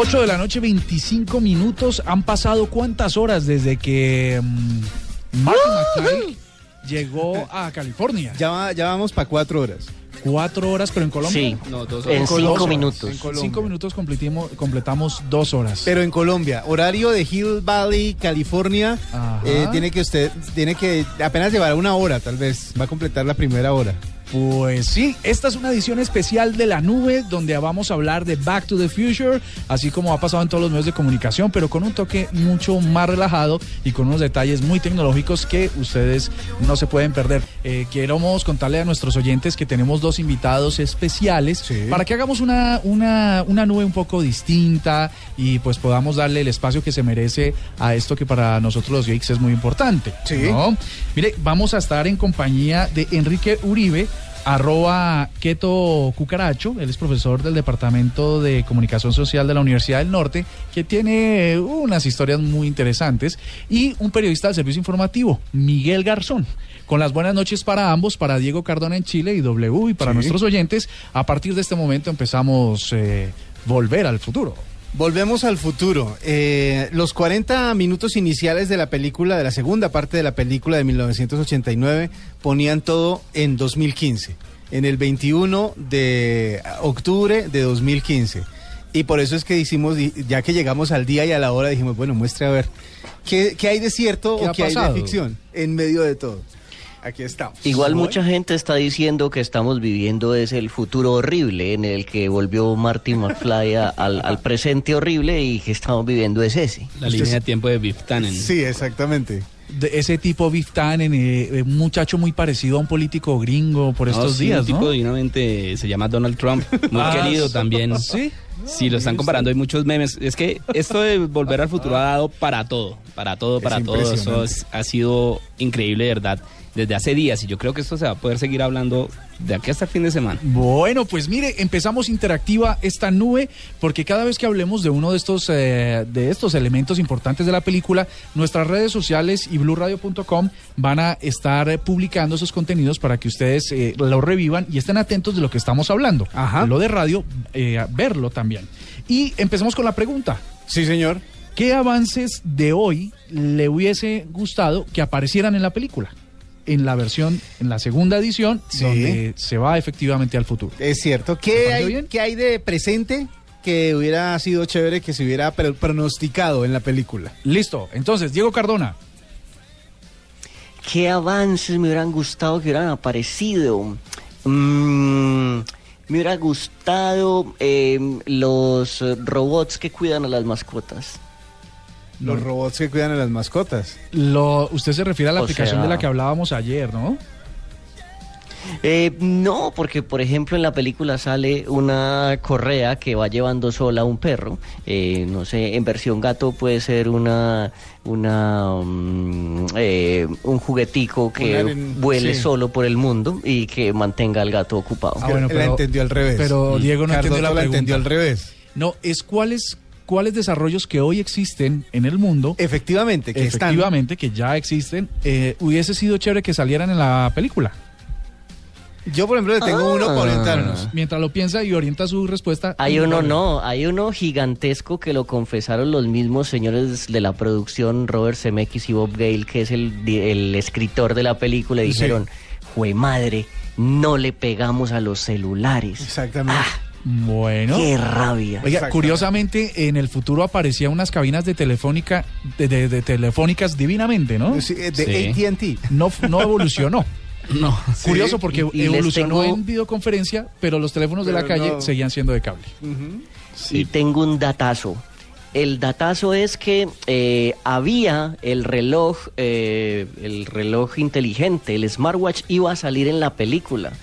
Ocho de la noche, 25 minutos. Han pasado cuántas horas desde que Martin McFly llegó a California. Ya, ya vamos para cuatro horas. Cuatro horas, pero en Colombia. Sí, No, dos en Con dos cinco horas. minutos. En Colombia. Cinco minutos completimo- completamos dos horas. Pero en Colombia, horario de Hill Valley, California, eh, tiene que usted, tiene que apenas llevar una hora, tal vez, va a completar la primera hora. Pues sí, esta es una edición especial de la nube donde vamos a hablar de Back to the Future, así como ha pasado en todos los medios de comunicación, pero con un toque mucho más relajado y con unos detalles muy tecnológicos que ustedes no se pueden perder. Eh, queremos contarle a nuestros oyentes que tenemos dos invitados especiales Sí. para que hagamos una, una, una nube un poco distinta y pues podamos darle el espacio que se merece a esto que para nosotros los geeks es muy importante. Sí. ¿no? Mire, vamos a estar en compañía de Enrique Uribe, arroba Keto Cucaracho, él es profesor del Departamento de Comunicación Social de la Universidad del Norte, que tiene unas historias muy interesantes, y un periodista del servicio informativo, Miguel Garzón. Con las buenas noches para ambos, para Diego Cardona en Chile y W, y para Sí. nuestros oyentes, a partir de este momento empezamos eh, Volver al Futuro. Volvemos al futuro. Eh, los 40 minutos iniciales de la película, de la segunda parte de la película de 1989, ponían todo en 2015, en el 21 de octubre de 2015. Y por eso es que hicimos, ya que llegamos al día y a la hora, dijimos, bueno, muestre a ver, ¿qué, qué hay de cierto ¿Qué o qué hay de ficción en medio de todo? Aquí estamos. Igual mucha gente está diciendo que estamos viviendo es el futuro horrible en el que volvió Martin McFly a- al, al presente horrible y que estamos viviendo es ese. La línea de tiempo de Biff Tannen. Sí, exactamente. De ese tipo Biff Tannen, eh, eh, un muchacho muy parecido a un político gringo por No, estos sí, días, un tipo ¿no? divinamente se llama Donald Trump, muy Ah, querido también. Sí. Sí, lo están comparando, hay muchos memes. Es que esto de volver al futuro ha dado para todo, para todo, Es para todo. Eso es- ha sido increíble, de verdad, desde hace días. Y yo creo que esto se va a poder seguir hablando de aquí hasta el fin de semana. Bueno, pues mire, empezamos interactiva esta nube porque cada vez que hablemos de uno de estos eh, de estos elementos importantes de la película, nuestras redes sociales y blueradio.com van a estar eh, publicando esos contenidos para que ustedes eh, lo revivan y estén atentos de lo que estamos hablando. Ajá. Lo de radio, eh, verlo también. Y empecemos con la pregunta. Sí, señor. ¿Qué avances de hoy le hubiese gustado que aparecieran en la película? En la versión, en la segunda edición, Sí. donde se va efectivamente al futuro. Es cierto. ¿Te ¿Qué hay, bien? qué hay de presente que hubiera sido chévere que se hubiera pro- pronosticado en la película? Listo. Entonces, Diego Cardona. ¿Qué avances me hubieran gustado que hubieran aparecido? Mm, me hubiera gustado eh, los robots que cuidan a las mascotas. Los robots que cuidan a las mascotas. Lo, usted se refiere a la O aplicación sea- de la que hablábamos ayer, ¿no? Eh, no, porque por ejemplo en la película sale una correa que va llevando sola a un perro. Eh, no sé, en versión gato puede ser una, una mm, eh, un juguetico que vuele sí. solo por el mundo y que mantenga al gato ocupado. Ah, bueno, Él la pero- entendió al revés. Pero. Diego no entendió la la entendió al revés. No, es cuáles cuáles desarrollos que hoy existen en el mundo, Efectivamente, que están. efectivamente, que ya existen, eh, hubiese sido chévere que salieran en la película. Yo, por ejemplo, le tengo uno para Ah. orientarnos. Mientras lo piensa y orienta su respuesta. Hay uno no, hay uno gigantesco que lo confesaron los mismos señores de la producción, Robert Zemeckis y Bob Gale, que es el, escritor de la película, y Sí. dijeron, jue madre, no le pegamos a los celulares. Exactamente. Bueno. ¡Qué rabia! Oiga, curiosamente, en el futuro aparecían unas cabinas de telefónica, de, de- de telefónicas divinamente, ¿no? Sí, de Sí. AT&T. No, no evolucionó. No. Curioso porque Y- y les evolucionó tengo- en videoconferencia, pero los teléfonos de la calle no. seguían siendo de cable. Ujú. Y tengo un datazo. el datazo es que eh, había el reloj, eh, el reloj inteligente, el smartwatch iba a salir en la película,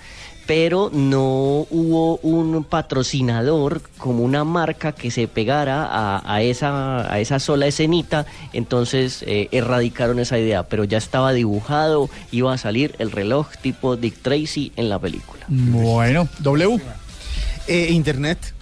pero no hubo un patrocinador como una marca que se pegara a, a esa, a esa sola escenita, entonces eh, erradicaron esa idea, pero ya estaba dibujado, iba a salir el reloj tipo Dick Tracy en la película. Bueno, W. Eh, Internet.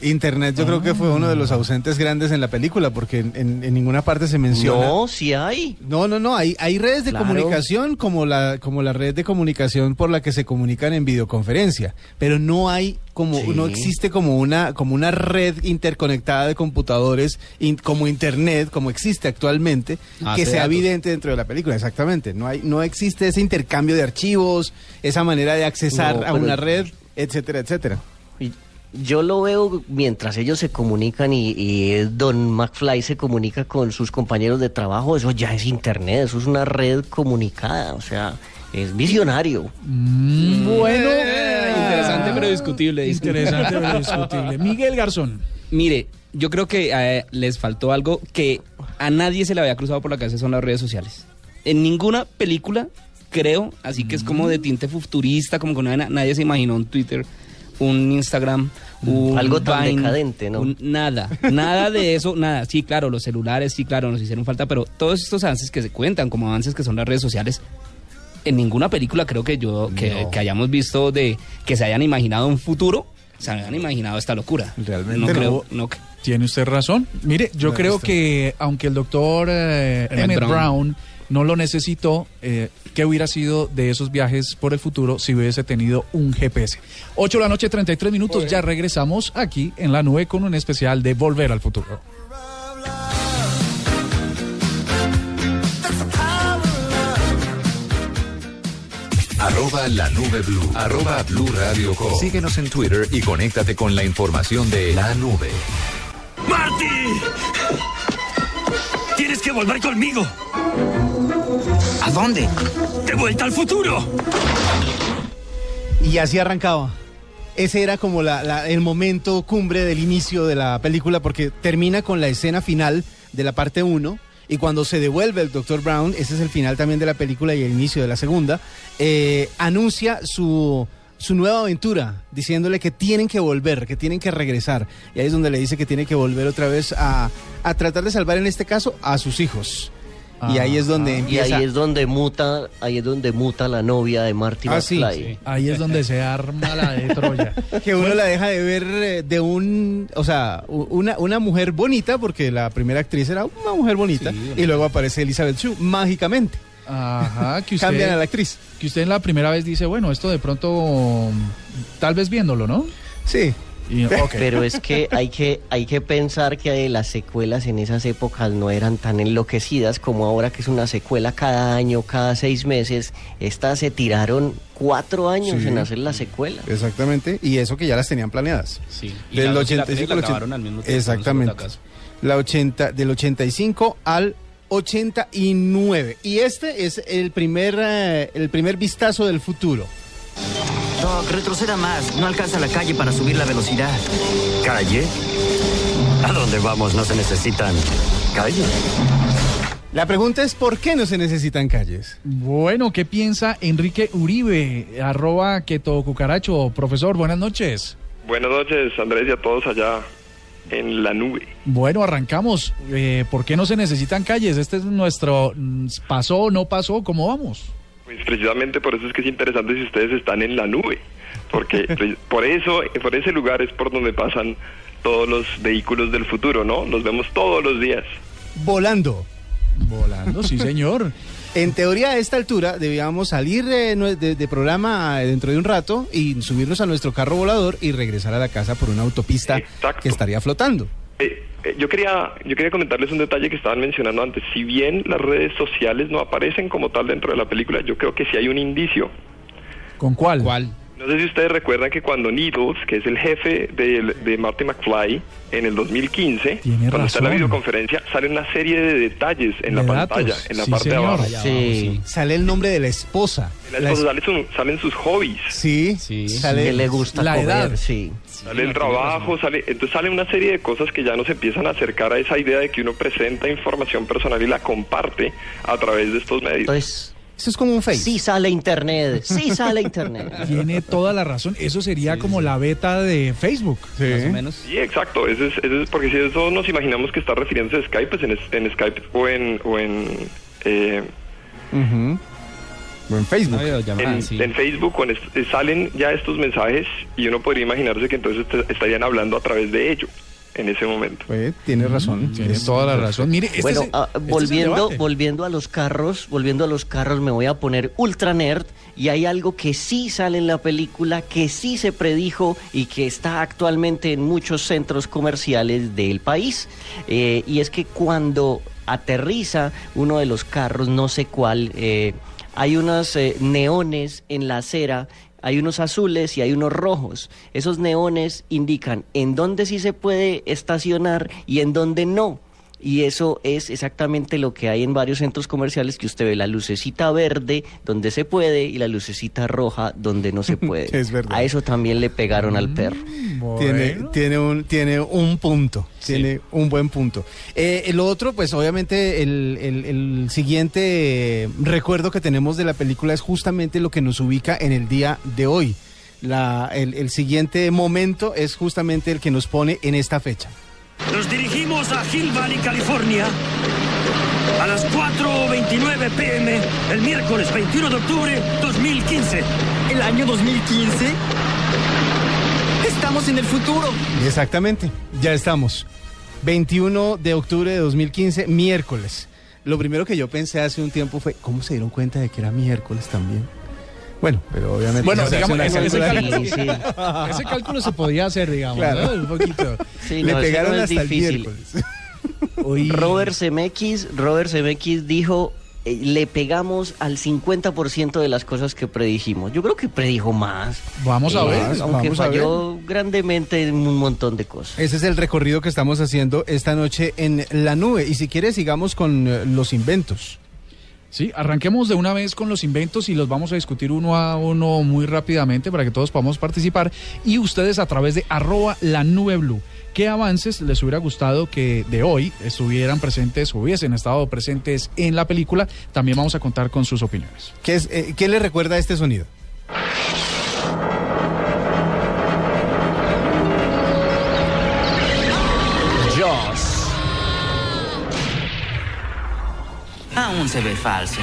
Internet yo creo que fue uno de los ausentes grandes en la película porque en, en- en ninguna parte se menciona. No, sí hay. No, no, no, hay, hay redes de Claro. comunicación como la, como la red de comunicación por la que se comunican en videoconferencia, pero no hay como, Sí. no existe como una, como una red interconectada de computadores in- como internet, como existe actualmente, Ah, que sea datos. evidente dentro de la película, exactamente. No hay, no existe ese intercambio de archivos, esa manera de accesar No, a una red, etcétera, etcétera. Y Yo lo veo mientras ellos se comunican y, y Don McFly se comunica con sus compañeros de trabajo, eso ya es internet, eso es una red comunicada, o sea, es visionario. Bueno, Eh, interesante pero discutible. Interesante pero discutible. Miguel Garzón. Mire, yo creo que eh, les faltó algo que a nadie se le había cruzado por la cabeza son las redes sociales. En ninguna película, creo, así que es como de tinte futurista, como que na- nadie se imaginó un Twitter, un Instagram, un Algo tan Vine, decadente, ¿no? un- nada, nada de eso, nada. Sí, claro, los celulares, sí, claro, nos hicieron falta, pero todos estos avances que se cuentan como avances que son las redes sociales, en ninguna película creo que yo que, que hayamos visto de que se hayan imaginado un futuro, se hayan imaginado esta locura. Realmente no no. creo, no, Tiene usted razón. Mire, yo creo que aunque el doctor eh, Emmett Brown. Brown. No lo necesitó, eh, ¿qué hubiera sido de esos viajes por el futuro si hubiese tenido un GPS? 8 de la noche, 33 minutos, ya regresamos aquí en la nube con un especial de Volver al Futuro. Arroba la nube blue. Arroba blue radio com. Síguenos en Twitter y conéctate con la información de la nube. ¡Marty! Tienes que volver conmigo. ¿A dónde? ¡De vuelta al futuro! Y así arrancaba. Ese era como la- la- el momento cumbre del inicio de la película porque termina con la escena final de la parte 1 y cuando se devuelve el Dr. Brown, ese es el final también de la película y el inicio de la segunda, eh, anuncia su, su nueva aventura diciéndole que tienen que volver, que tienen que regresar. Y ahí es donde le dice que tiene que volver otra vez a, a tratar de salvar en este caso a sus hijos. Y ahí es donde Y empieza... ahí es donde muta, ahí es donde muta la novia de Marty Ah, sí. Ahí es donde se arma la de Troya. que uno la deja de ver eh, de un, o sea, una, una mujer bonita, porque la primera actriz era una mujer bonita, y luego aparece Elizabeth Shue, mágicamente. Ajá, que Cambian a la usted, actriz. que usted la primera vez dice, bueno, esto de pronto, tal vez viéndolo, ¿no? Sí. Y. Pero es que hay que hay que pensar que las secuelas en esas épocas no eran tan enloquecidas como ahora que es una secuela cada año, cada seis meses. Estas se tiraron cuatro años Sí. en hacer la secuela. Exactamente, y eso que ya las tenían planeadas. Sí. Y Del la 85 tres la al 80. grabaron al mismo tiempo, Exactamente. La 80, del 85 al 89. Y este es el primer, eh, el primer vistazo del futuro. Doc, retroceda más. No alcanza la calle para subir la velocidad. ¿Calle? ¿A dónde vamos? No se necesitan calle. La pregunta es, ¿por qué no se necesitan calles? Bueno, ¿qué piensa Enrique Uribe? Arroba Keto Cucaracho. Profesor, buenas noches. Buenas noches, Andrés, y a todos allá en la nube. Bueno, arrancamos. Eh, ¿Por qué no se necesitan calles? Este es nuestro... mm, ¿Pasó o no pasó? ¿Cómo vamos? Pues precisamente por eso es que es interesante si ustedes están en la nube, porque por eso, por ese lugar es por donde pasan todos los vehículos del futuro, ¿no? Los vemos todos los días. Volando. Volando, sí, señor. En teoría, a esta altura debíamos salir de, de programa eh, dentro de un rato y subirnos a nuestro carro volador y regresar a la casa por una autopista Exacto. que estaría flotando. Eh, yo quería yo quería comentarles un detalle que estaban mencionando antes. Si bien las redes sociales no aparecen como tal dentro de la película, yo creo que sí hay un indicio. ¿Con cuál? ¿Cuál? No sé si ustedes recuerdan que cuando Needles, que es el jefe de, de Marty McFly, en el 2015, Tiene cuando está en la videoconferencia, sale una serie de detalles en la pantalla, en la Sí, parte señor. de abajo. Sí. Sale el nombre de la esposa. La la es- esposa sale su- salen sus hobbies, Sí, Sí. sale que le gusta la comer, edad. sí. sale el trabajo, sale, entonces sale una serie de cosas que ya nos empiezan a acercar a esa idea de que uno presenta información personal y la comparte a través de estos medios. Entonces, Eso es como un face. sí sale internet, sí sale internet. Tiene toda la razón. Eso sería como la beta de Facebook. Más o menos. Sí, exacto. Ese es, ese es- porque si eso nos imaginamos que está refiriéndose a Skype, pues en, Skype o en, o en, eh. O en Facebook. En, sí. en Facebook o en est- eh, salen ya estos mensajes y uno podría imaginarse que entonces te- estarían hablando a través de ello en ese momento. Pues, tiene razón. Tiene Es- toda la razón. Mire, este bueno, es- ah, este volviendo, volviendo a los carros, volviendo a los carros, me voy a poner ultra nerd y hay algo que sí sale en la película, que sí se predijo y que está actualmente en muchos centros comerciales del país. Eh, y es que cuando aterriza uno de los carros, no sé cuál, eh, hay unos eh, neones en la acera hay unos azules y hay unos rojos. Esos neones indican en dónde sí se puede estacionar y en dónde no. Y eso es exactamente lo que hay en varios centros comerciales que usted ve la lucecita verde donde se puede y la lucecita roja donde no se puede. Es verdad. A eso también le pegaron al perro. Tiene, Bueno. tiene, un, tiene un punto, tiene un buen punto. Eh, el otro, pues obviamente el, el- el siguiente eh, recuerdo que tenemos de la película es justamente lo que nos ubica en el día de hoy. La, el, el siguiente momento es justamente el que nos pone en esta fecha. Nos dirigimos a Hill Valley, California. A las 4.29 pm, el miércoles 21 de octubre 2015. ¿El año 2015? Estamos en el futuro. Exactamente, ya estamos. 21 de octubre de 2015, miércoles. Lo primero que yo pensé hace un tiempo fue, ¿cómo se dieron cuenta de que era miércoles también? Bueno, pero obviamente... Bueno, hace digamos, ese, ese cálculo, ese cálculo se podía hacer, digamos, Claro. ¿no? Un poquito. Sí, Le no, pegaron no hasta el difícil. miércoles. Hoy- Robert Zemeckis, Robert Zemeckis dijo, eh, le pegamos al 50% de las cosas que predijimos. Yo creo que predijo más. Vamos a Eh, ver. Aunque vamos a falló grandemente en un montón de cosas. Ese es el recorrido que estamos haciendo esta noche en la nube. Y si quieres, sigamos con eh, los inventos. Sí, arranquemos de una vez con los inventos y los vamos a discutir uno a uno muy rápidamente para que todos podamos participar. Y ustedes a través de arroba la nube blue. ¿Qué avances les hubiera gustado que de hoy estuvieran presentes, hubiesen estado presentes en la película? También vamos a contar con sus opiniones. ¿Qué, es, eh, ¿qué le recuerda a este sonido? Aún se ve falso.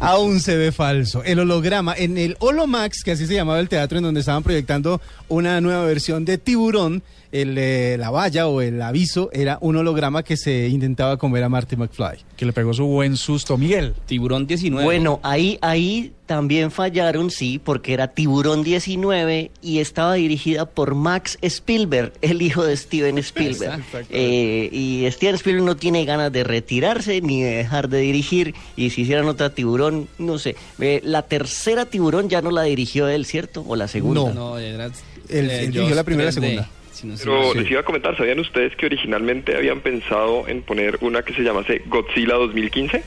Aún se ve falso. El holograma en el Holomax, que así se llamaba el teatro en donde estaban proyectando una nueva versión de Tiburón, el, eh, la valla o el aviso era un holograma que se intentaba comer a Marty McFly. Que le pegó su buen susto, Miguel. Tiburón 19. Bueno, ahí, ahí también fallaron, sí, porque era Tiburón 19 y estaba dirigida por Max Spielberg, el hijo de Steven Spielberg. Eh, y Steven Spielberg no tiene ganas de retirarse ni de dejar de dirigir. Y si hicieran otra Tiburón, no sé. Eh, la tercera Tiburón ya no la dirigió él, ¿cierto? O la segunda. No, era. Él- él dirigió la primera y la 3D, segunda. Si no sé Pero les iba a comentar, ¿sabían ustedes que originalmente habían pensado en poner una que se llamase Godzilla 2015?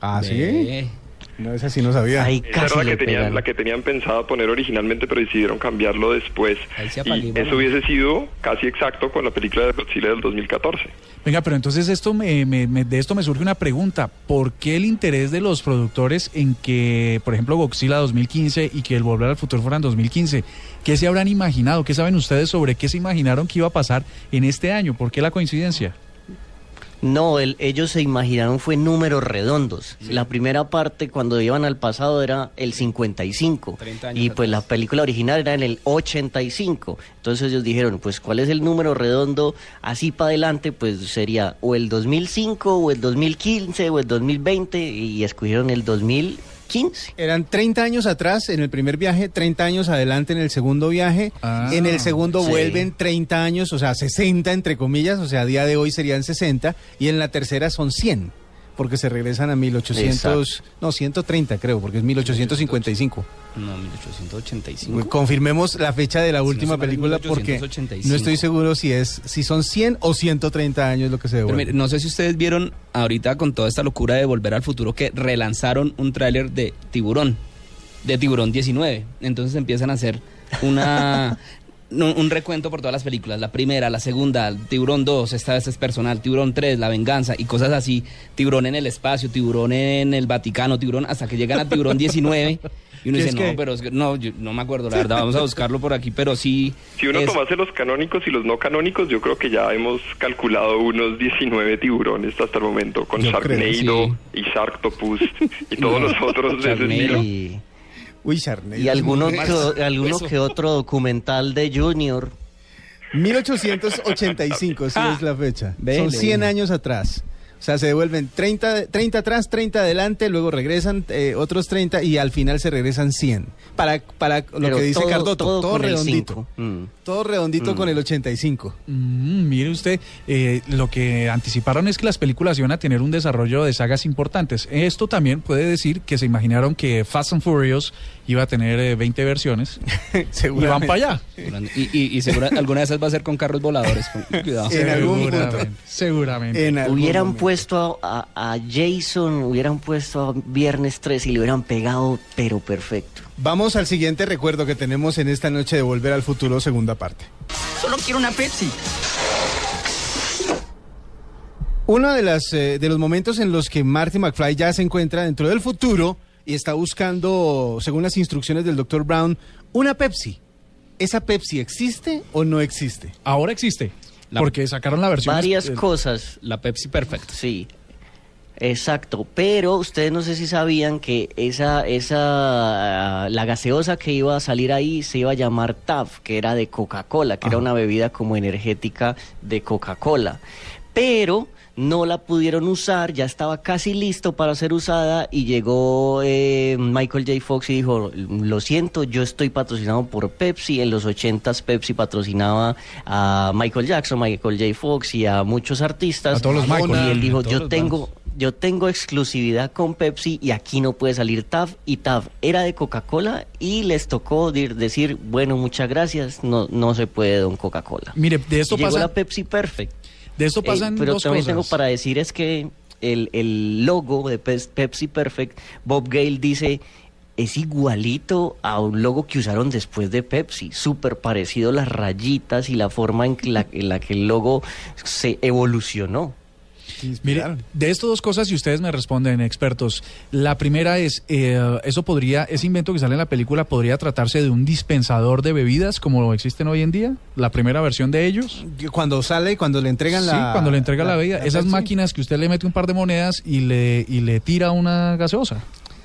Ah, sí. No, esa sí no sabía. Ahí Esa era la que, tenían, pegan. la que tenían pensado poner originalmente, pero decidieron cambiarlo después. Ahí se Y eso hubiese sido casi exacto con la película de Godzilla del 2014. Venga, pero entonces esto me, me- me- de esto me surge una pregunta. ¿Por qué el interés de los productores en que, por ejemplo, Godzilla 2015 y que el Volver al Futuro fueran 2015? ¿Qué se habrán imaginado? ¿Qué saben ustedes sobre qué se imaginaron que iba a pasar en este año? ¿Por qué la coincidencia? No, el- ellos se imaginaron fue números redondos. La primera parte cuando iban al pasado era el 55 30 años y pues la película original era en el 85. Entonces ellos dijeron, pues ¿cuál es el número redondo así para adelante? Pues sería o el 2005 o el 2015 o el 2020 y escogieron el 2015. Eran 30 años atrás en el primer viaje, 30 años adelante en el segundo viaje. Ah, en el segundo sí. vuelven 30 años, o sea, 60 entre comillas, o sea, a día de hoy serían 60. Y en la tercera son 100, porque se regresan a 1800, no, 130 creo, porque es 1855. No, 1885. Confirmemos la fecha de la Si no última película porque 1885. no estoy seguro si es si son 100 o 130 años lo que se devuelve. mire, no sé si ustedes vieron ahorita con toda esta locura de Volver al Futuro que relanzaron un tráiler de Tiburón, de Tiburón 19. Entonces empiezan a hacer una un, un recuento por todas las películas. La primera, la segunda, Tiburón 2, esta vez es personal, Tiburón 3, La Venganza y cosas así. Tiburón en el espacio, Tiburón en el Vaticano, Tiburón, hasta que llegan a Tiburón 19. Y uno ¿Qué dice, es no, pero es que- no, yo no me acuerdo, la verdad, vamos a buscarlo por aquí, pero sí. Si uno es- tomase los canónicos y los no canónicos, yo creo que ya hemos calculado unos 19 tiburones hasta el momento, con Yo creo, Sharknado y Sharktopus y todos los otros de ese estilo. Y, Uy, Charney. y alguno, que, o- alguno que otro documental de Junior. 1885, sí Ah, es la fecha. vele. Son 100 años atrás. O sea, se devuelven 30, de- 30 atrás, 30 adelante, luego regresan eh, otros 30 y al final se regresan 100. Para, para lo Pero que dice todo- Cardoto, todo todo, redondito. Mm. Todo redondito Mm. con el 85. Mm, mire usted, eh, lo que anticiparon es que las películas iban a tener un desarrollo de sagas importantes. Esto también puede decir que se imaginaron que Fast and Furious iba a tener eh, 20 versiones y van para allá. Y, y, y segura- alguna de esas va a ser con carros voladores. con- Cuidado. En algún punto. Seguramente, seguramente. En algún Hubieran momento. puesto a, a- a Jason, hubieran puesto a Viernes 3 y le hubieran pegado, pero perfecto. Vamos al siguiente recuerdo que tenemos en esta noche de Volver al Futuro, segunda parte. Solo quiero una Pepsi. Uno de, las, eh, de los momentos en los que Marty McFly ya se encuentra dentro del futuro y está buscando, según las instrucciones del Dr. Brown, una Pepsi. ¿Esa Pepsi existe o no existe? Ahora existe, La- porque sacaron la versión... Varias eh, cosas. La Pepsi Perfect. Sí. Exacto, pero ustedes no sé si sabían que esa, esa, la gaseosa que iba a salir ahí se iba a llamar TAF, que era de Coca-Cola, que era una bebida como energética de Coca-Cola. Pero no la pudieron usar, ya estaba casi listo para ser usada y llegó eh, Michael J. Fox y dijo, lo siento, yo estoy patrocinado por Pepsi, en los 80s Pepsi patrocinaba a Michael Jackson, Michael J. Fox y a muchos artistas. A todos los Michael. Y él dijo, yo tengo, yo tengo exclusividad con Pepsi y aquí no puede salir TAF y TAF era de Coca-Cola y les tocó decir, bueno, muchas gracias, no, no se puede don Coca-Cola. Mire, de esto Y Llegó pasa... la Pepsi Perfect. De esto Eh, pasan pero dos también cosas. tengo para decir es que el, el logo de Pepsi Perfect, Bob Gale dice, es igualito a un logo que usaron después de Pepsi, súper parecido las rayitas y la forma en la, en la que el logo se evolucionó. Mire, de estas dos cosas, si ustedes me responden, expertos, la primera es, eh, eso podría, ese invento que sale en la película podría tratarse de un dispensador de bebidas como existen hoy en día, la primera versión de ellos. Cuando sale, cuando le entregan Sí, la... cuando le entrega la, bebida, esas máquinas que usted le mete un par de monedas y le, y le tira una gaseosa.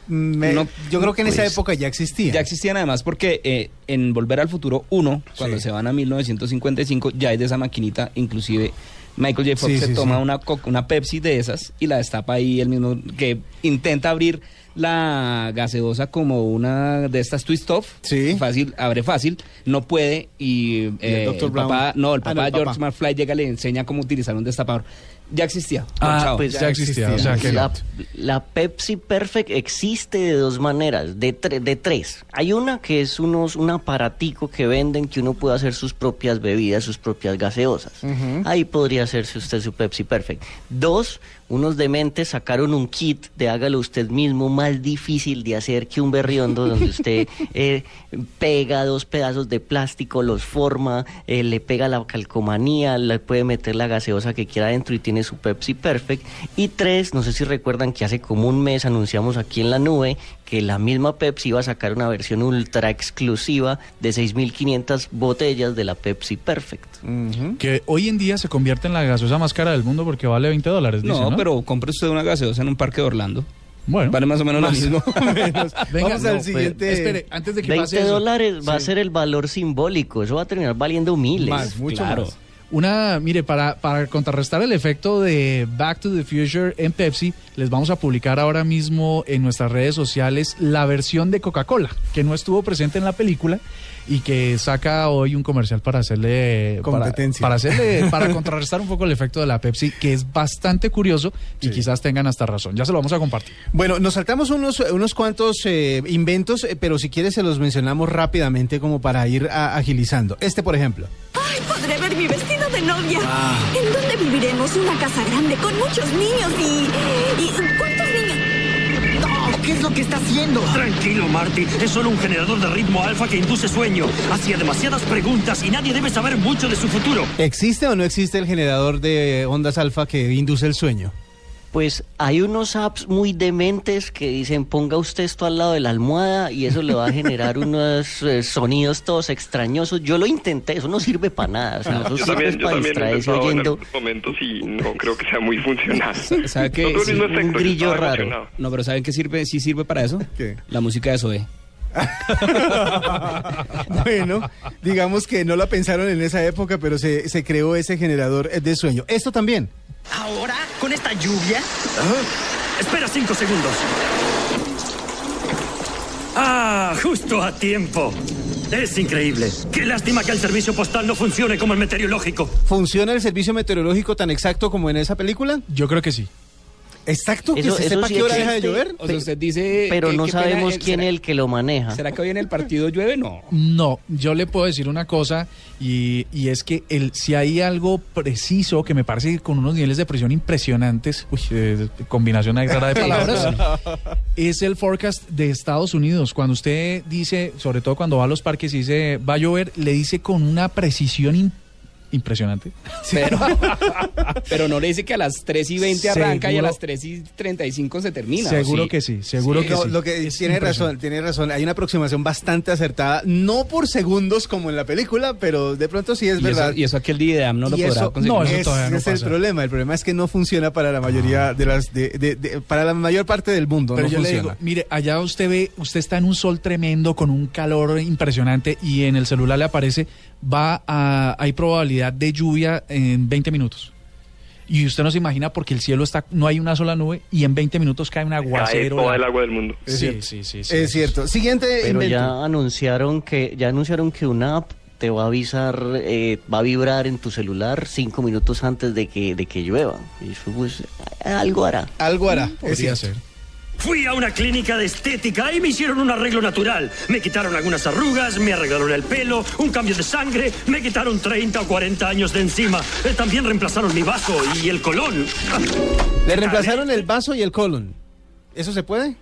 Me- No, yo creo que en esa pues, época ya existía. Ya existían además porque eh, en Volver al Futuro 1, cuando Sí. se van a 1955, ya hay de esa maquinita, inclusive Michael J. Fox Sí, se sí, toma sí. Una, una Pepsi de esas y la destapa ahí el mismo, que intenta abrir la gaseosa como una de estas twist off, Sí. fácil, abre fácil, no puede y eh, el Dr. el Brown. papá, no, el Ah, no, papá el George papá. McFly llega y le enseña cómo utilizar un destapador. Ya existía. Ah, Chao. pues ya existía, o sea que la, la Pepsi Perfect existe de dos maneras, de, tre- de tres. Hay una que es unos, un aparatico que venden que uno puede hacer sus propias bebidas, sus propias gaseosas. Ahí podría hacerse usted su Pepsi Perfect. Dos, unos dementes sacaron un kit de hágalo usted mismo, más difícil de hacer que un berriondo, donde usted eh, pega dos pedazos de plástico, los forma, eh, le pega la calcomanía, le puede meter la gaseosa que quiera adentro y tiene su Pepsi Perfect. Y tres, no sé si recuerdan que hace como un mes anunciamos aquí en la nube que la misma Pepsi iba a sacar una versión ultra exclusiva de 6.500 botellas de la Pepsi Perfect. Que hoy en día se convierte en la gaseosa más cara del mundo porque vale 20 dólares. No, dice, ¿no? pero compre usted una gaseosa en un parque de Orlando. Bueno. Vale más o menos Más lo mismo. menos. Venga, Vamos no, al pero siguiente. espere, antes de que 20 pase eso. dólares va a ser el valor simbólico, eso va a terminar valiendo miles. Más, mucho Claro. más. Una, mire, para, para contrarrestar el efecto de Back to the Future en Pepsi, les vamos a publicar ahora mismo en nuestras redes sociales la versión de Coca-Cola, que no estuvo presente en la película y que saca hoy un comercial para hacerle Competencia. Para, para hacerle para contrarrestar un poco el efecto de la Pepsi, que es bastante curioso y Sí. quizás tengan hasta razón. Ya se lo vamos a compartir. Bueno, nos saltamos unos, unos cuantos eh, inventos, eh, pero si quieres se los mencionamos rápidamente como para ir a- agilizando. Este, por ejemplo. ¡Ay, podré ver mi vestido de novia! ¿En dónde viviremos? Una casa grande con muchos niños y... y ¿Cuántos niños? No, ¿qué es lo que está haciendo? Tranquilo, Marty. Es solo un generador de ritmo alfa que induce sueño. Hacía demasiadas preguntas y nadie debe saber mucho de su futuro. ¿Existe o no existe el generador de ondas alfa que induce el sueño? Pues hay unos apps muy dementes que dicen ponga usted esto al lado de la almohada y eso le va a generar unos eh, sonidos todos extrañosos. Yo lo intenté, eso no sirve para nada. O sea, eso Yo sirve también, para distraerse en oyendo. algunos momentos y no creo que sea muy funcional. ¿Sabe qué? No Sí, un grillo raro. No, pero ¿saben qué sirve? ¿Sí sirve para eso? ¿Qué? La música de Zoe. bueno, digamos que no la pensaron en esa época, pero se, se creó ese generador eh, de sueño. Esto también. ¿Ahora? ¿Con esta lluvia? Espera cinco segundos. Ah, justo a tiempo. Es increíble. Qué lástima que el servicio postal no funcione como el meteorológico. ¿Funciona el servicio meteorológico tan exacto como en esa película? Yo creo que sí. ¿Exacto? ¿Que Eso- se eso sepa sí qué hora existe. deja de llover? O sea, usted dice... Pero no pena, sabemos eh, quién ¿será- es el que lo maneja. ¿Será que hoy en el partido llueve? No. No, yo le puedo decir una cosa y, y es que el, si hay algo preciso que me parece con unos niveles de presión impresionantes, uy, eh, combinación rara de palabras, es el forecast de Estados Unidos. Cuando usted dice, sobre todo cuando va a los parques y dice va a llover, le dice con una precisión im- impresionante. Pero, pero no le dice que a las 3 y 20 arranca y a las 3 y 35 se termina. ¿o Seguro sí? que sí, seguro Sí, que no, sí. Lo que Es tiene razón, tiene razón. Hay una aproximación bastante acertada, no por segundos como en la película, pero de pronto sí es Y verdad. eso, y eso aquí el DIDAM no lo podrá eso- conseguir. no, eso es, todavía no es el problema. El problema es que no funciona para la mayoría de las, de, de- de- para la mayor parte del mundo. Pero no yo le funciona. digo, mire, allá usted ve, usted está en un sol tremendo con un calor impresionante y en el celular le aparece, va a, hay probabilidad de lluvia en 20 minutos. Y usted no se imagina porque el cielo está, no hay una sola nube y en 20 minutos cae un Cae aguacero. toda la- el agua del mundo. Es Sí, cierto. sí, sí, sí. es cierto. Siguiente Pero invento. ya anunciaron que ya anunciaron que una app te va a avisar, eh, va a vibrar en tu celular cinco minutos antes de que de que llueva. Y eso pues algo hará. Algo hará. es Podría cierto. ser. Fui a una clínica de estética y me hicieron un arreglo natural. Me quitaron algunas arrugas, me arreglaron el pelo, un cambio de sangre, me quitaron 30 o 40 años de encima. Eh, también reemplazaron mi vaso y el colón. Le reemplazaron el vaso y el colon. ¿Eso se puede?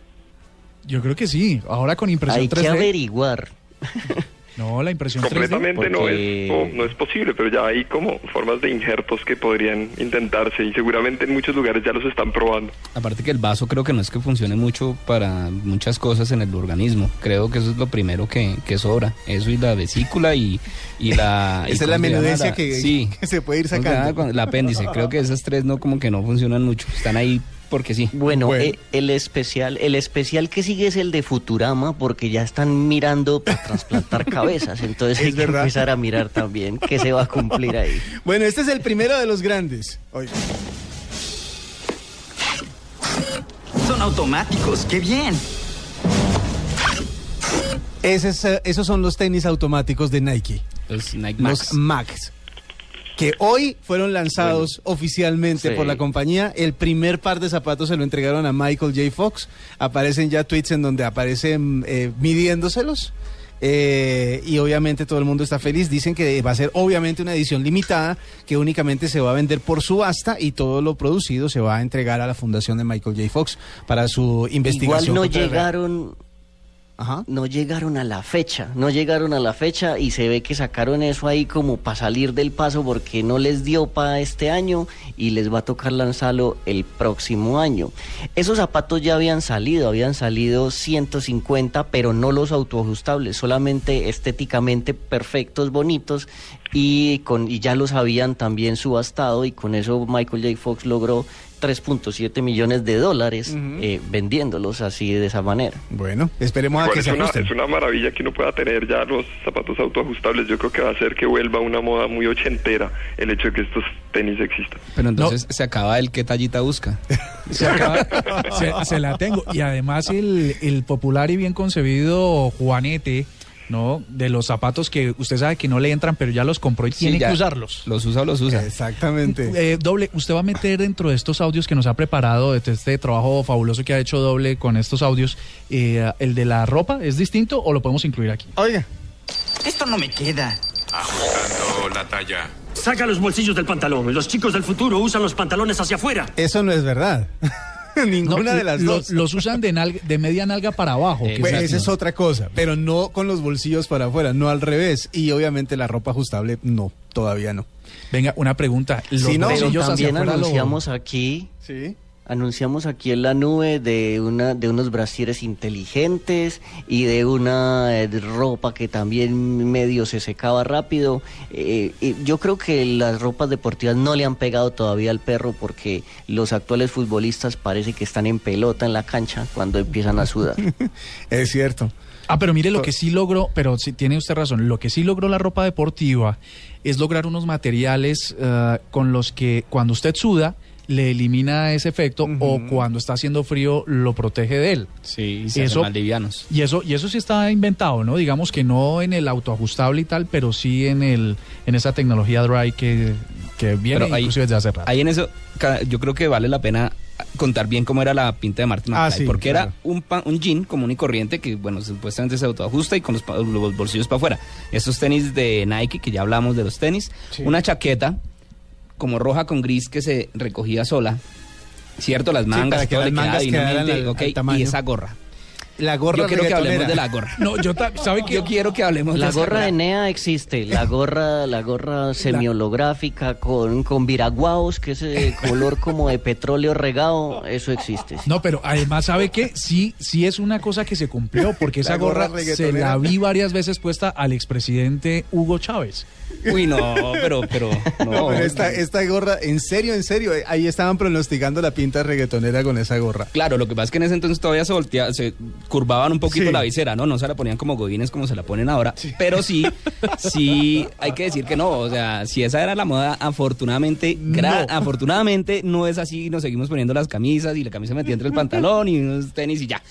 Yo creo que sí. Ahora con impresión Hay 3D. que averiguar. No, la impresión 3D. Completamente no, porque- es, no, no es posible, pero ya hay como formas de injertos que podrían intentarse y seguramente en muchos lugares ya los están probando. Aparte que el vaso creo que no es que funcione mucho para muchas cosas en el organismo. Creo que eso es lo primero que, que sobra. Eso y la vesícula y, y la... y Esa es la menudencia La- que, sí. que se puede ir sacando. Con El apéndice. Creo que esas tres no como que no funcionan mucho. Están ahí porque sí. Bueno, Bueno. eh, el especial, el especial que sigue es el de Futurama, porque ya están mirando para trasplantar cabezas. Entonces Es hay que empezar a mirar también qué se va a cumplir ahí. Bueno, este es el primero de los grandes. Oiga. Son automáticos, qué bien. Ese es, eh, esos son los tenis automáticos de Nike. Los Nike Los Max. Que hoy fueron lanzados oficialmente Sí. por la compañía. El primer par de zapatos se lo entregaron a Michael J. Fox. Aparecen ya tweets en donde aparecen eh, midiéndoselos. Eh, y obviamente todo el mundo está feliz. Dicen que va a ser obviamente una edición limitada que únicamente se va a vender por subasta y todo lo producido se va a entregar a la fundación de Michael J. Fox para su investigación. Igual no llegaron, Ajá. no llegaron a la fecha, no llegaron a la fecha y se ve que sacaron eso ahí como para salir del paso porque no les dio para este año y les va a tocar lanzarlo el próximo año. Esos zapatos ya habían salido, habían salido 150, pero no los autoajustables, solamente estéticamente perfectos, bonitos y con y ya los habían también subastado y con eso Michael J. Fox logró 3.7 millones de dólares eh, vendiéndolos así de esa manera. Bueno, esperemos a que es, se una, ajusten. es una maravilla que uno pueda tener ya los zapatos autoajustables. Yo creo que va a hacer que vuelva una moda muy ochentera el hecho de que estos tenis existan. Pero entonces se acaba el qué tallita busca. Se, acaba- se- se la tengo. Y además el, el popular y bien concebido Juanete, ¿no? De los zapatos que usted sabe que no le entran, pero ya los compró y Sí, tiene ya. que usarlos. Los usa o los usa. Exactamente. Eh, doble, usted va a meter dentro de estos audios que nos ha preparado, de este trabajo fabuloso que ha hecho Doble con estos audios, eh, el de la ropa, ¿es distinto o lo podemos incluir aquí? Oiga. Esto no me queda. Ajustando la talla. Saca los bolsillos del pantalón. Los chicos del futuro usan los pantalones hacia afuera. Eso no es verdad. Ninguna No, de las lo- dos. Los usan de, nalga- de media nalga para abajo. que Pues, es- esa es otra cosa, pero no con los bolsillos para afuera, no al revés. Y obviamente la ropa ajustable, no, todavía no. Venga, una pregunta. ¿Los Sí, no, bolsillos hacia también lo- anunciamos aquí Sí. Anunciamos aquí en la nube de una de unos brasieres inteligentes y de una eh, de ropa que también medio se secaba rápido. Eh, eh, yo creo que las ropas deportivas no le han pegado todavía al perro porque los actuales futbolistas parece que están en pelota en la cancha cuando empiezan a sudar. Es cierto. Ah, pero mire lo que sí logró, pero sí tiene usted razón, lo que sí logró la ropa deportiva es lograr unos materiales eh, con los que cuando usted suda le elimina ese efecto o cuando está haciendo frío lo protege de él. Sí, y se más livianos. Y eso, y eso sí está inventado, ¿no? Digamos que no en el autoajustable y tal, pero sí en el, en esa tecnología dry que, que viene Pero ahí- inclusive desde hace rato. Ahí en eso, yo creo que vale la pena contar bien cómo era la pinta de Martin Ah, McFly, sí, porque claro. era un, pa- un jean común y corriente que, bueno, supuestamente se autoajusta y con los, los bolsillos para afuera. Estos tenis de Nike, que ya hablamos de los tenis, Sí. una chaqueta como roja con gris que se recogía sola, ¿cierto? Las mangas, para que todo las le quedaba mangas quedaran al- ok, al y esa gorra. La gorra Yo quiero que hablemos de la gorra. No, yo ¿sabe qué? Yo quiero que hablemos de La esa gorra de NEA existe, la gorra, la gorra semiholográfica con, con viraguaos, que es eh, color como de petróleo regado, eso existe. sí. No, pero además, ¿sabe qué? Sí, sí es una cosa que se cumplió, porque esa La gorra gorra, se la vi varias veces puesta al expresidente Hugo Chávez. Uy, no, pero, pero, no. No, pero esta, esta gorra, en serio, en serio, eh, ahí estaban pronosticando la pinta reggaetonera con esa gorra. Claro, lo que pasa es que en ese entonces todavía se voltea, se curvaban un poquito Sí. la visera, ¿no? No se la ponían como godines como se la ponen ahora. Pero sí, sí, hay que decir que no. O sea, si esa era la moda, afortunadamente, No. afortunadamente no es así. Nos seguimos poniendo las camisas y la camisa metida entre el pantalón y unos tenis y ya.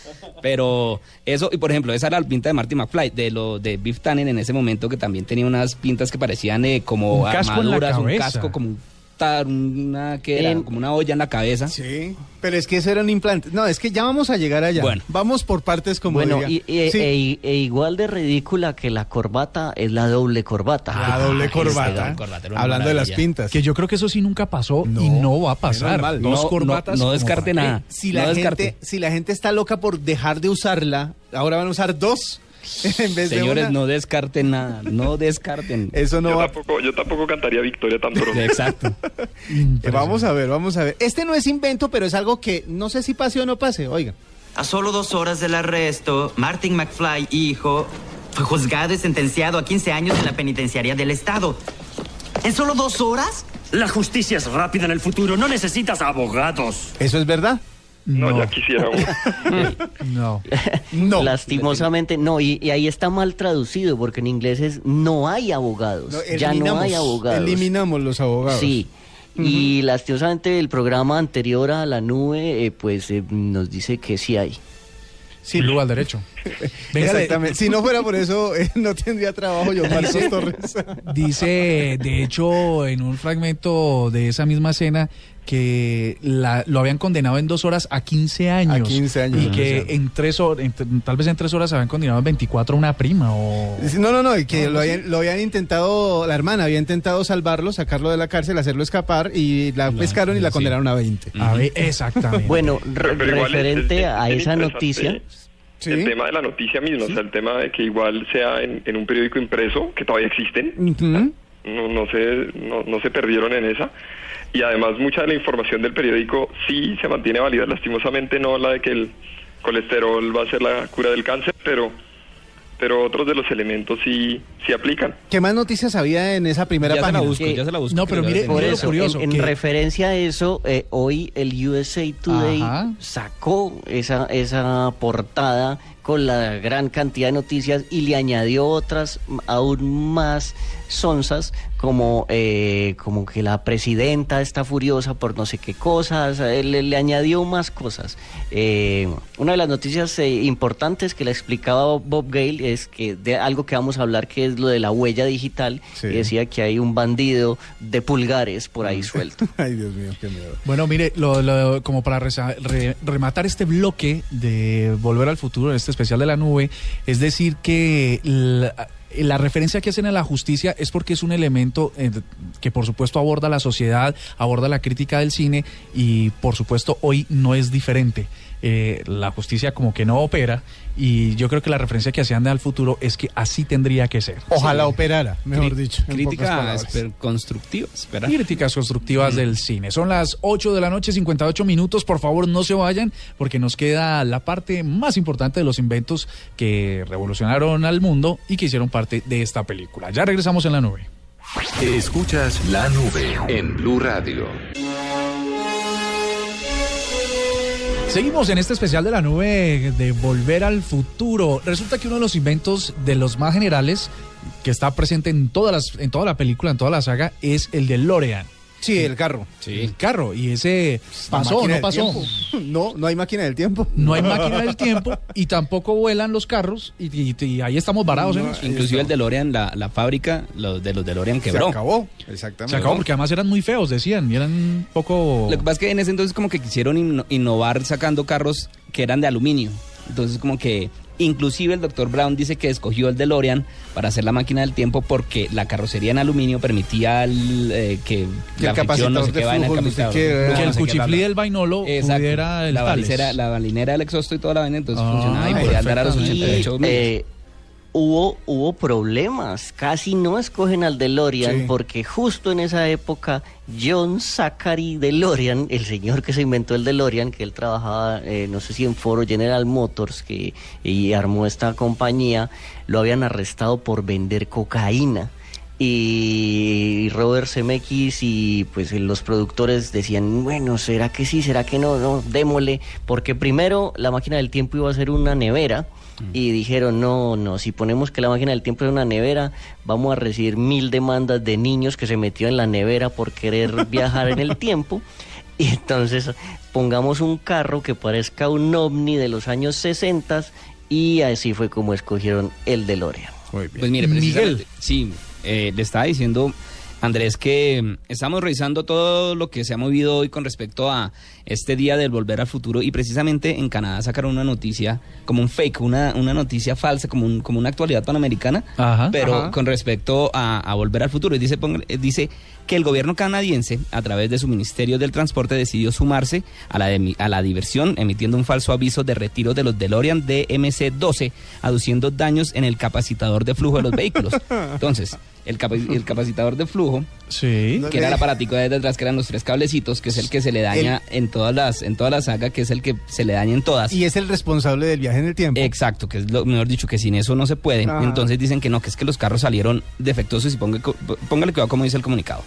Pero eso, y por ejemplo, esa era la pinta de Marty McFly, de lo de Biff Tannen en ese momento, que también tenía unas pintas que parecían eh, como Un casco armaduras, un cabeza. casco como un tar- una, que era? En- como una olla en la cabeza. Sí, pero es que eso era un implante. No, es que ya vamos a llegar allá. Bueno. Vamos por partes como bueno, y, y- Sí. e, e igual de ridícula que la corbata es la doble corbata. La doble Ah, corbata. Hablando de las pintas. Que yo creo que eso sí nunca pasó y No, no va a pasar. mal. Dos No, no, corbatas. no descarte nada. si No la, descarte. gente, si la gente está loca por dejar de usarla, ahora van a usar dos en vez Señores, de una. no descarten nada, no descarten. Eso no yo, va. tampoco, yo tampoco cantaría Victoria tan pronto. Exacto. Eh, vamos a ver, vamos a ver. Este no es invento, pero es algo que no sé si pase o no pase. Oigan. A solo dos horas del arresto, Martin McFly, hijo, fue juzgado y sentenciado a 15 años en la penitenciaría del Estado. ¿En solo dos horas? La justicia es rápida en el futuro. No necesitas abogados. ¿Eso es verdad? No, No, ya quisiéramos. no. No. Lastimosamente no, y, y ahí está mal traducido porque en inglés es no hay abogados. No, ya no eliminamos, hay abogados. Eliminamos los abogados. Sí. Y lastimosamente el programa anterior a la nube, eh, pues eh, nos dice que sí hay. Sí. Blue al derecho. Venga, Exactamente. Si no fuera por eso, eh, no tendría trabajo yo, Marcos Torres. Dice, de hecho, en un fragmento de esa misma escena, que la- lo habían condenado en dos horas a 15 años. A 15 años, Y que en tres horas, en- tal vez en tres horas habían condenado en 24 a una prima o... No, no, no, y que lo habían, lo habían intentado, la hermana había intentado salvarlo, sacarlo de la cárcel, hacerlo escapar y la pescaron y la sí. condenaron a 20. A ver, exactamente. Bueno, re- referente a esa noticia, Sí. El tema de la noticia misma, o sea, el tema de que igual sea en, en un periódico impreso, que todavía existen, Ujú. No, no, se, no, no se perdieron en esa. Y además mucha de la información del periódico sí se mantiene válida, lastimosamente no la de que el colesterol va a ser la cura del cáncer, pero, pero otros de los elementos sí, sí aplican. ¿Qué más noticias había en esa primera Ya se la página? busco, ya se la busco. No, pero mire, Por eso, curioso. en, en que- referencia a eso, eh, hoy el USA Today Ajá. sacó esa, esa portada con la gran cantidad de noticias y le añadió otras aún más sonzas, como, eh, como que la presidenta está furiosa por no sé qué cosas, eh, le, le añadió más cosas. Eh, una de las noticias eh, importantes que le explicaba Bob Gale es que de algo que vamos a hablar que es lo de la huella digital, Sí. y decía que hay un bandido de pulgares por Mm. ahí suelto. Ay, Dios mío, qué miedo. Bueno, mire, lo- lo- como para re- rematar este bloque de Volver al Futuro, este especial de la nube, es decir que la, referencia que hacen a la justicia es porque es un elemento eh, que por supuesto aborda la sociedad, aborda la crítica del cine y por supuesto hoy no es diferente. Eh, la justicia como que no opera y yo creo que la referencia que hacían al futuro es que así tendría que ser. Ojalá Sí. operara, mejor Cri- dicho. en pocas Crítica palabras. esper- constructiva, espera. Críticas constructivas del cine. Son las 8 de la noche, 58 minutos. Por favor, no se vayan porque nos queda la parte más importante de los inventos que revolucionaron al mundo y que hicieron parte de esta película. Ya regresamos en la nube. Escuchas la nube en Blue Radio. Seguimos en este especial de la nube de Volver al Futuro. Resulta que uno de los inventos de los más generales que está presente en todas las en toda la película, en toda la saga es el de Lorean. Sí, el carro. El carro y ese pasó, no pasó. No, no hay máquina del tiempo. No hay máquina del tiempo y tampoco vuelan los carros y, y- y ahí estamos varados. ¿eh? Inclusive el DeLorean, la, la fábrica los de los DeLorean quebró. Se acabó. Exactamente. Se acabó porque además eran muy feos, decían, y eran un poco... Lo que pasa es que en ese entonces como que quisieron inno- innovar sacando carros que eran de aluminio. Entonces como que inclusive el doctor Brown dice que escogió el DeLorean para hacer la máquina del tiempo porque la carrocería en aluminio permitía el, eh, que, Que la el fricción no sé qué vaina, el no sé qué, que el no sé qué, cuchiflí del vainolo Exacto. pudiera el la tales. balicera, la balinera del exhausto y toda la vaina, entonces Ah, funcionaba y podía andar a los perfectamente. 88 mil. Eh, hubo, hubo problemas, casi no escogen al DeLorean Sí. porque justo en esa época John Zachary DeLorean, el señor que se inventó el DeLorean, que él trabajaba, eh, no sé si en Foro General Motors, que y armó esta compañía, lo habían arrestado por vender cocaína. Y Robert Zemeckis y pues los productores decían, bueno, ¿será que sí? ¿Será que no? No, démosle. Porque primero la máquina del tiempo iba a ser una nevera. Y dijeron, no, no, si ponemos que la máquina del tiempo es una nevera, vamos a recibir mil demandas de niños que se metió en la nevera por querer viajar en el tiempo. Y entonces pongamos un carro que parezca un ovni de los años 60 y así fue como escogieron el DeLorean. Pues mire, Miguel. precisamente, sí, eh, le estaba diciendo Andrés que mm, estamos revisando todo lo que se ha movido hoy con respecto a este día del volver al futuro y precisamente en Canadá sacaron una noticia como un fake, una, una noticia falsa, como, un- como una actualidad panamericana, Ajá. pero Ajá. con respecto a, a volver al futuro. Y dice, eh, dice que el gobierno canadiense, a través de su Ministerio del Transporte, decidió sumarse a la, demi- a la diversión, emitiendo un falso aviso de retiro de los DeLorean DMC-12, aduciendo daños en el capacitador de flujo de los vehículos. Entonces, el, capa- el capacitador de flujo, Sí. que era el aparatico de detrás, que eran los tres cablecitos, que es el que se le daña en todas las en toda la saga, que es el que se le daña en todas. Y es el responsable del viaje en el tiempo. Exacto, que es lo mejor dicho, que sin eso no se puede. Entonces dicen que no, que es que los carros salieron defectuosos y ponga, póngale cuidado como dice el comunicado.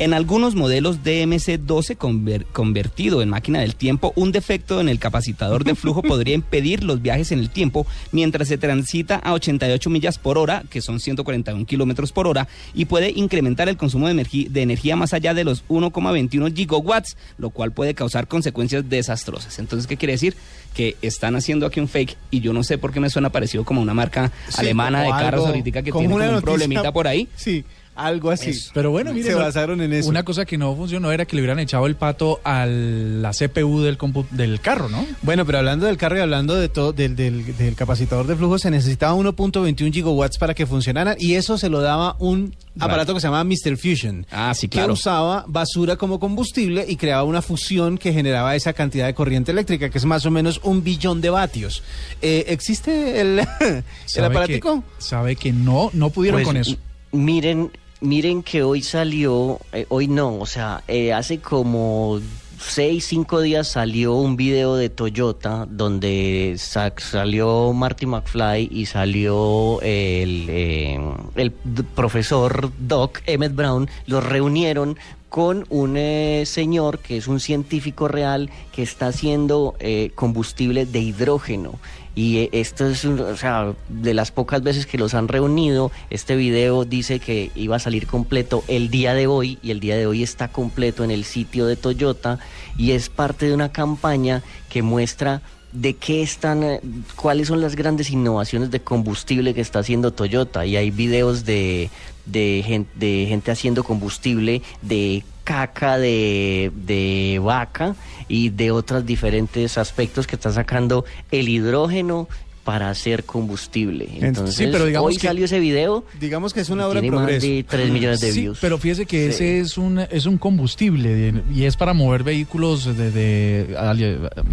En algunos modelos DMC-12 conver- convertido en máquina del tiempo, un defecto en el capacitador de flujo podría impedir los viajes en el tiempo mientras se transita a 88 millas por hora, que son 141 kilómetros por hora, y puede incrementar el consumo de, energi- de energía más allá de los 1,21 gigawatts, lo cual puede causar consecuencias desastrosas. Entonces, ¿qué quiere decir? Que están haciendo aquí un fake y yo no sé por qué me suena parecido como una marca Sí, alemana de carros algo- ahorita que tiene como un problemita por ahí. Sí, algo así. Pero bueno, mire, se no- basaron en eso. Una cosa que no funcionó era que le hubieran echado el pato a la CPU del, compu- del carro, ¿no? Bueno, pero hablando del carro y hablando de todo del, del- del capacitor de flujo, se necesitaba 1.21 gigawatts para que funcionara y eso se lo daba un aparato que se llamaba Mr. Fusion. Ah, sí, Que claro. usaba basura como combustible y creaba una fusión que generaba esa cantidad de corriente eléctrica, que es más o menos un billón de vatios. Eh, ¿Existe el, el ¿Sabe aparatico? Que, sabe que no, no pudieron Pues, con eso. Miren, miren que hoy salió, eh, hoy no, o sea, eh, hace como seis, cinco días salió un video de Toyota donde sa- salió Marty McFly y salió el, eh, el profesor Doc Emmett Brown. Los reunieron con un eh, señor que es un científico real que está haciendo eh, combustible de hidrógeno. Y eh, esto es, o sea, de las pocas veces que los han reunido, este video dice que iba a salir completo el día de hoy y el día de hoy está completo en el sitio de Toyota y es parte de una campaña que muestra de qué están, eh, cuáles son las grandes innovaciones de combustible que está haciendo Toyota. Y hay videos de, de, de gente haciendo combustible de caca de, de vaca y de otros diferentes aspectos que está sacando el hidrógeno para hacer combustible. Entonces, sí, pero digamos hoy que- salió ese video. Digamos que es una obra en tiene más progreso. de 3 millones de Sí, views. pero fíjese que Sí. ese es un es un combustible de- y es para mover vehículos de, de,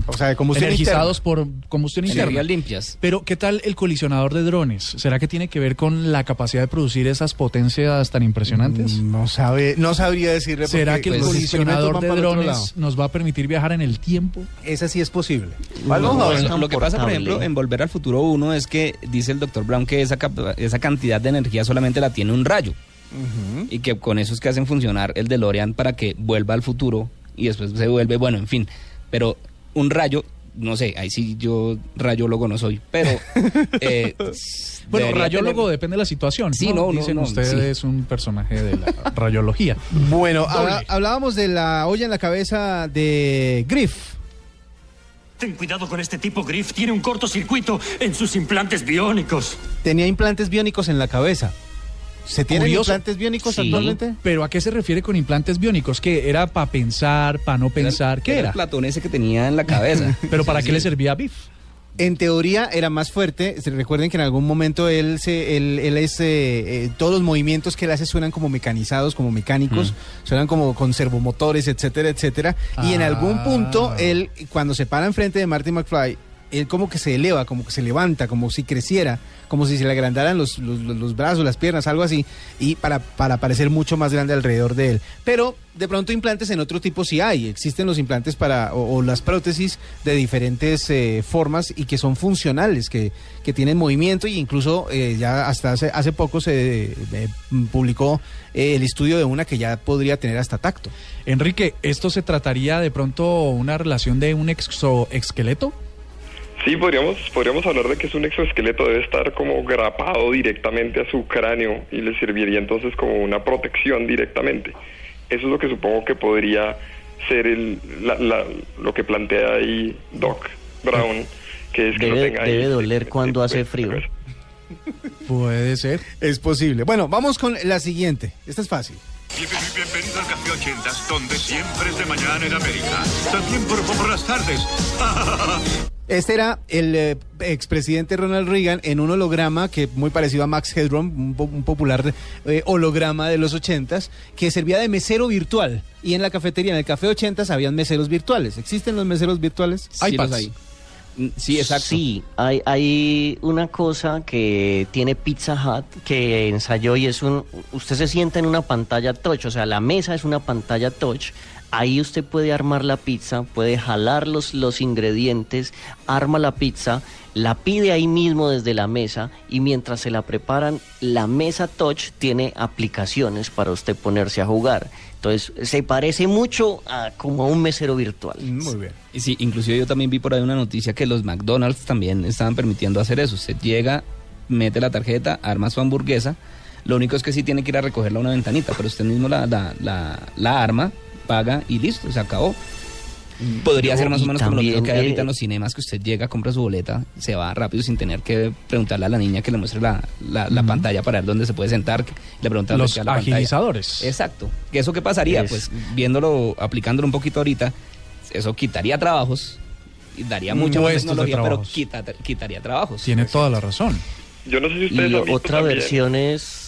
o sea, de combustión energizados interna. por combustión Energías interna. limpias. Pero ¿qué tal el colisionador de drones? ¿Será que tiene que ver con la capacidad de producir esas potencias tan impresionantes? No sabe, no sabría decirle. ¿Será porque que el colisionador de drones nos va a permitir viajar en el tiempo? Esa sí es posible. A ver. lo, lo que pasa, por ejemplo, en Volver al Futuro 1 es que dice el doctor Brown que esa, esa cantidad de energía solamente la tiene un rayo. Y que con eso es que hacen funcionar el DeLorean para que vuelva al futuro y después se vuelve, bueno, en fin. Pero un rayo, no sé, ahí sí yo rayólogo no soy, pero... eh, Bueno, rayólogo tener- depende de la situación. Sí, no, no, Dicen no, ustedes sí. es un personaje de la rayología. Bueno, hablábamos de la olla en la cabeza de Griff. Ten cuidado con este tipo, Griff. Tiene un cortocircuito en sus implantes biónicos. Tenía implantes biónicos en la cabeza. ¿Se tienen Curioso. implantes biónicos Sí. actualmente? Pero ¿a qué se refiere con implantes biónicos? ¿Qué era para pensar, para no pensar? ¿Qué Era era? el platón ese que tenía en la cabeza. ¿Pero para Sí, qué le servía a Biff? En teoría era más fuerte. Recuerden que en algún momento él se, él, él es eh, eh, todos los movimientos que él hace suenan como mecanizados, como mecánicos, suenan como con servomotores, etcétera, etcétera. Y en algún Ah. punto él, cuando se para enfrente de Marty McFly, él como que se eleva, como que se levanta, como si creciera, como si se le agrandaran los, los, los- brazos, las piernas, algo así, y para, para parecer mucho más grande alrededor de él. Pero de pronto implantes en otro tipo sí hay, existen los implantes para, o, o las prótesis de diferentes eh, formas y que son funcionales, que, que tienen movimiento e incluso eh, ya hasta hace, hace poco se eh, publicó eh, el estudio de una que ya podría tener hasta tacto. Enrique, ¿esto se trataría de pronto una relación de un exoesqueleto? Sí, podríamos, podríamos hablar de que es un exoesqueleto, debe estar como grapado directamente a su cráneo y le serviría entonces como una protección directamente. Eso es lo que supongo que podría ser el, la- la- lo que plantea ahí Doc Brown, que es que no tenga ahí debe este- doler este cuando hace frío. Puede ser. Es posible. Bueno, vamos con la siguiente. Esta es fácil. Bienvenido al Café 80, donde siempre es de mañana en América. También por, por las tardes. Este era el eh, expresidente Ronald Reagan en un holograma que muy parecido a Max Headroom, un, po- un popular eh, holograma de los ochentas, que servía de mesero virtual. Y en la cafetería, en el Café 80 habían meseros virtuales. ¿Existen los meseros virtuales? Sí, los hay. Sí, exacto. Sí, hay, hay una cosa que tiene Pizza Hut que ensayó y es un... Usted se sienta en una pantalla touch, o sea, la mesa es una pantalla touch. Ahí usted puede armar la pizza, puede jalar los, los ingredientes, arma la pizza, la pide ahí mismo desde la mesa y mientras se la preparan, la mesa touch tiene aplicaciones para usted ponerse a jugar. Entonces, se parece mucho a como a un mesero virtual. Muy bien. Y sí, inclusive yo también vi por ahí una noticia que los McDonald's también estaban permitiendo hacer eso. Usted llega, mete la tarjeta, arma su hamburguesa. Lo único es que sí tiene que ir a recogerla a una ventanita, pero usted mismo la, la, la, la arma, paga y listo, se acabó. Podría No, ser más o y menos como lo que hay ahorita en los cinemas, que usted llega, compra su boleta, se va rápido sin tener que preguntarle a la niña que le muestre la, la, la pantalla para ver dónde se puede sentar, le pregunta Los la pantalla. agilizadores. Exacto. ¿Que ¿Eso qué pasaría? Es- Pues viéndolo, aplicándolo un poquito ahorita, eso quitaría trabajos y daría mucha más tecnología, pero quita- quitaría trabajos. Tiene toda la razón. Yo no sé si Y ustedes han visto otra también versión es...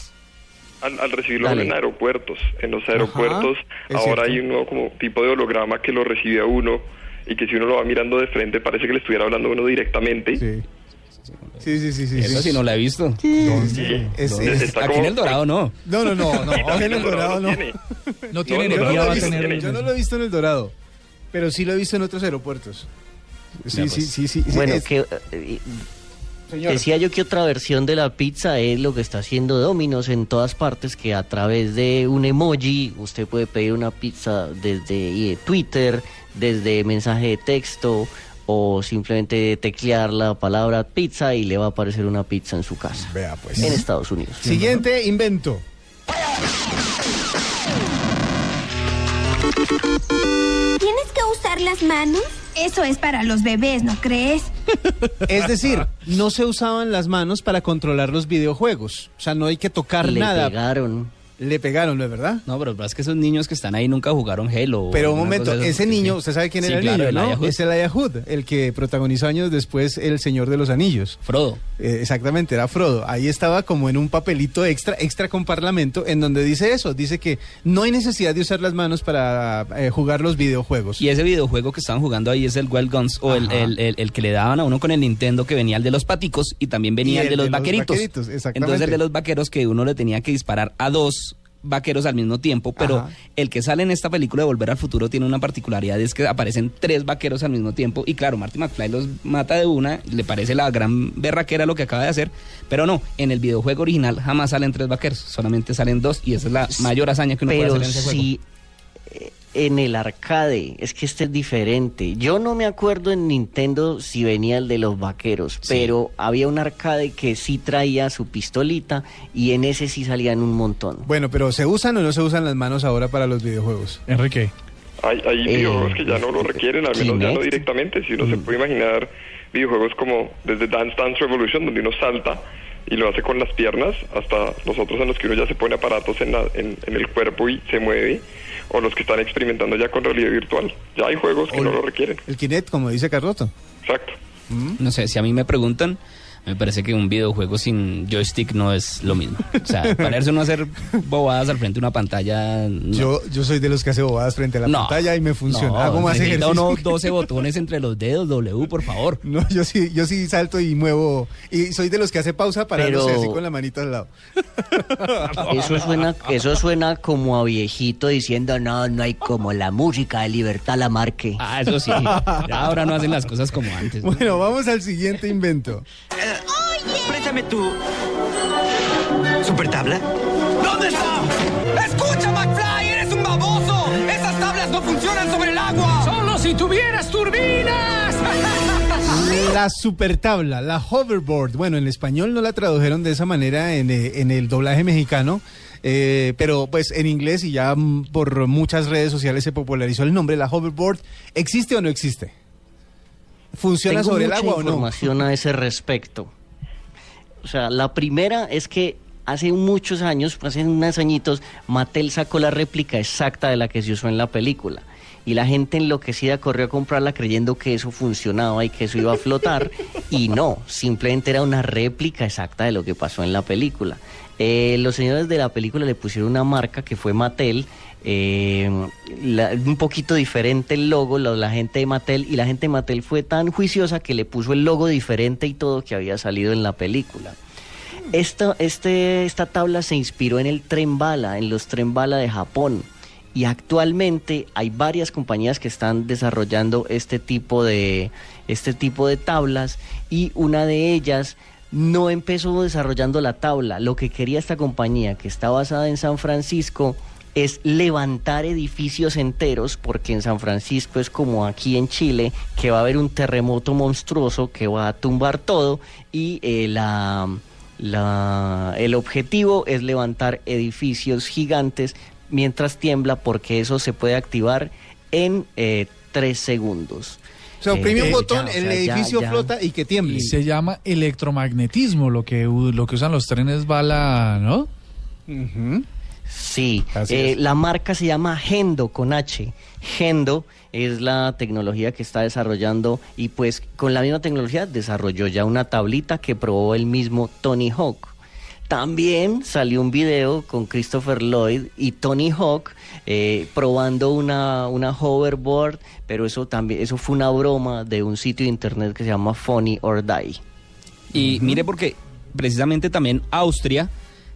al, al recibirlo Dale. en aeropuertos. En los aeropuertos ahora cierto. hay un nuevo como tipo de holograma que lo recibe a uno y que si uno lo va mirando de frente parece que le estuviera hablando a uno directamente. Sí. Sí, sí, sí, sí. Eso sí no la he visto. Es- Está Aquí como- en El Dorado no. No, no, no, no. Sí, en el Dorado no. tiene. No tiene No, Yo no, energía, lo va he a visto, tener... yo no lo he visto en el Dorado. Pero sí lo he visto en otros aeropuertos. Sí, Ya, sí, pues. sí, sí. sí, Bueno, es- que eh, Señor. decía yo que otra versión de la pizza es lo que está haciendo Domino's en todas partes, que a través de un emoji usted puede pedir una pizza desde eh, Twitter, desde mensaje de texto o simplemente teclear la palabra pizza y le va a aparecer una pizza en su casa. Vea pues. En Estados Unidos. Siguiente invento. ¿Tienes que usar las manos? Eso es para los bebés, ¿no crees? Es decir, no se usaban las manos para controlar los videojuegos. O sea, no hay que tocar Le nada. pegaron. Le pegaron, ¿no es verdad? No, pero es que esos niños que están ahí nunca jugaron Halo. Pero un momento, de ese niño, Sí. usted sabe quién Sí, era el claro, niño. Es el Hood, el que protagonizó años después El Señor de los Anillos. Frodo. Eh, exactamente, era Frodo. Ahí estaba como en un papelito extra, extra con parlamento, en donde dice eso, dice que no hay necesidad de usar las manos para eh, jugar los videojuegos. Y ese videojuego que estaban jugando ahí es el Wild Guns o el, el- el- que le daban a uno con el Nintendo que venía el de los paticos y también venía Y el, de los vaqueritos. vaqueritos, exactamente. Entonces el de los vaqueros que uno le tenía que disparar a dos vaqueros al mismo tiempo, pero Ajá. el que sale en esta película de Volver al Futuro tiene una particularidad, es que aparecen tres vaqueros al mismo tiempo y claro, Marty McFly los mata de una, le parece la gran berraquera lo que acaba de hacer, pero no, en el videojuego original jamás salen tres vaqueros, solamente salen dos y esa es la mayor hazaña que uno Pero puede hacer en ese juego. si en el arcade, es que este es diferente. Yo no me acuerdo en Nintendo si venía el de los vaqueros, pero había un arcade que sí traía su pistolita y en ese sí salían un montón. Bueno, pero ¿se usan o no se usan las manos ahora para los videojuegos? Enrique. Hay, hay Eh, videojuegos que ya no lo requieren, al menos ya no directamente. Si uno se puede imaginar videojuegos como desde Dance Dance Revolution, donde uno salta y lo hace con las piernas, hasta los otros en los que uno ya se pone aparatos en, la- en, en el cuerpo y se mueve, o los que están experimentando ya con realidad virtual. Ya hay juegos que no lo requieren. El Kinect, como dice Carroto. Exacto. No sé, si a mí me preguntan, me parece que un videojuego sin joystick no es lo mismo. O sea, ponerse uno a hacer bobadas al frente de una pantalla. no. Yo, yo soy de los que hace bobadas frente a la No, pantalla y me funciona. no, Hago más ejercicio. uno 12 botones entre los dedos, W, por favor. No, yo sí, yo sí salto y muevo. Y soy de los que hace pausa parándose Pero- así con la manita al lado. Eso suena, eso suena como a viejito diciendo, no, no hay como la música de libertad la marque. Ah, eso sí. Ya ahora no hacen las cosas como antes. ¿no? Bueno, vamos al siguiente invento. Préstame tu... ¿Super tabla? ¿Dónde está? ¡Escucha, McFly! ¡Eres un baboso! ¡Esas tablas no funcionan sobre el agua! ¡Solo si tuvieras turbinas! La super tabla, la hoverboard. Bueno, en español no la tradujeron de esa manera en, eh, en el doblaje mexicano. eh, pero pues en inglés y ya mm, por muchas redes sociales se popularizó el nombre, la hoverboard. ¿Existe o no existe? ¿Funciona Tengo sobre el agua o no? información a ese respecto. O sea, la primera es que hace muchos años, hace unos añitos, Mattel sacó la réplica exacta de la que se usó en la película. Y la gente enloquecida corrió a comprarla creyendo que eso funcionaba y que eso iba a flotar. y no, simplemente era una réplica exacta de lo que pasó en la película. Eh, los señores de la película le pusieron una marca que fue Mattel, eh, un poquito diferente el logo, la, la gente de Mattel, y la gente de Mattel fue tan juiciosa que le puso el logo diferente y todo que había salido en la película. Esta, este, esta tabla se inspiró en el tren bala, en los tren bala de Japón. Y actualmente hay varias compañías que están desarrollando este tipo de, este tipo de tablas y una de ellas no empezó desarrollando la tabla. Lo que quería esta compañía, que está basada en San Francisco, es levantar edificios enteros, porque en San Francisco es como aquí en Chile, que va a haber un terremoto monstruoso que va a tumbar todo y eh, la, la- el objetivo es levantar edificios gigantes mientras tiembla, porque eso se puede activar en eh, tres segundos. O sea, oprime un Eh, botón, ya, o el sea, edificio ya. flota y que tiemble. Se llama electromagnetismo, lo que, lo que usan los trenes bala, ¿no? Sí, eh, la marca se llama Gendo con H. Gendo es la tecnología que está desarrollando y pues con la misma tecnología desarrolló ya una tablita que probó el mismo Tony Hawk. También salió un video con Christopher Lloyd y Tony Hawk eh, probando una, una hoverboard, pero eso también eso fue una broma de un sitio de internet que se llama Funny or Die. Y mire porque precisamente también Austria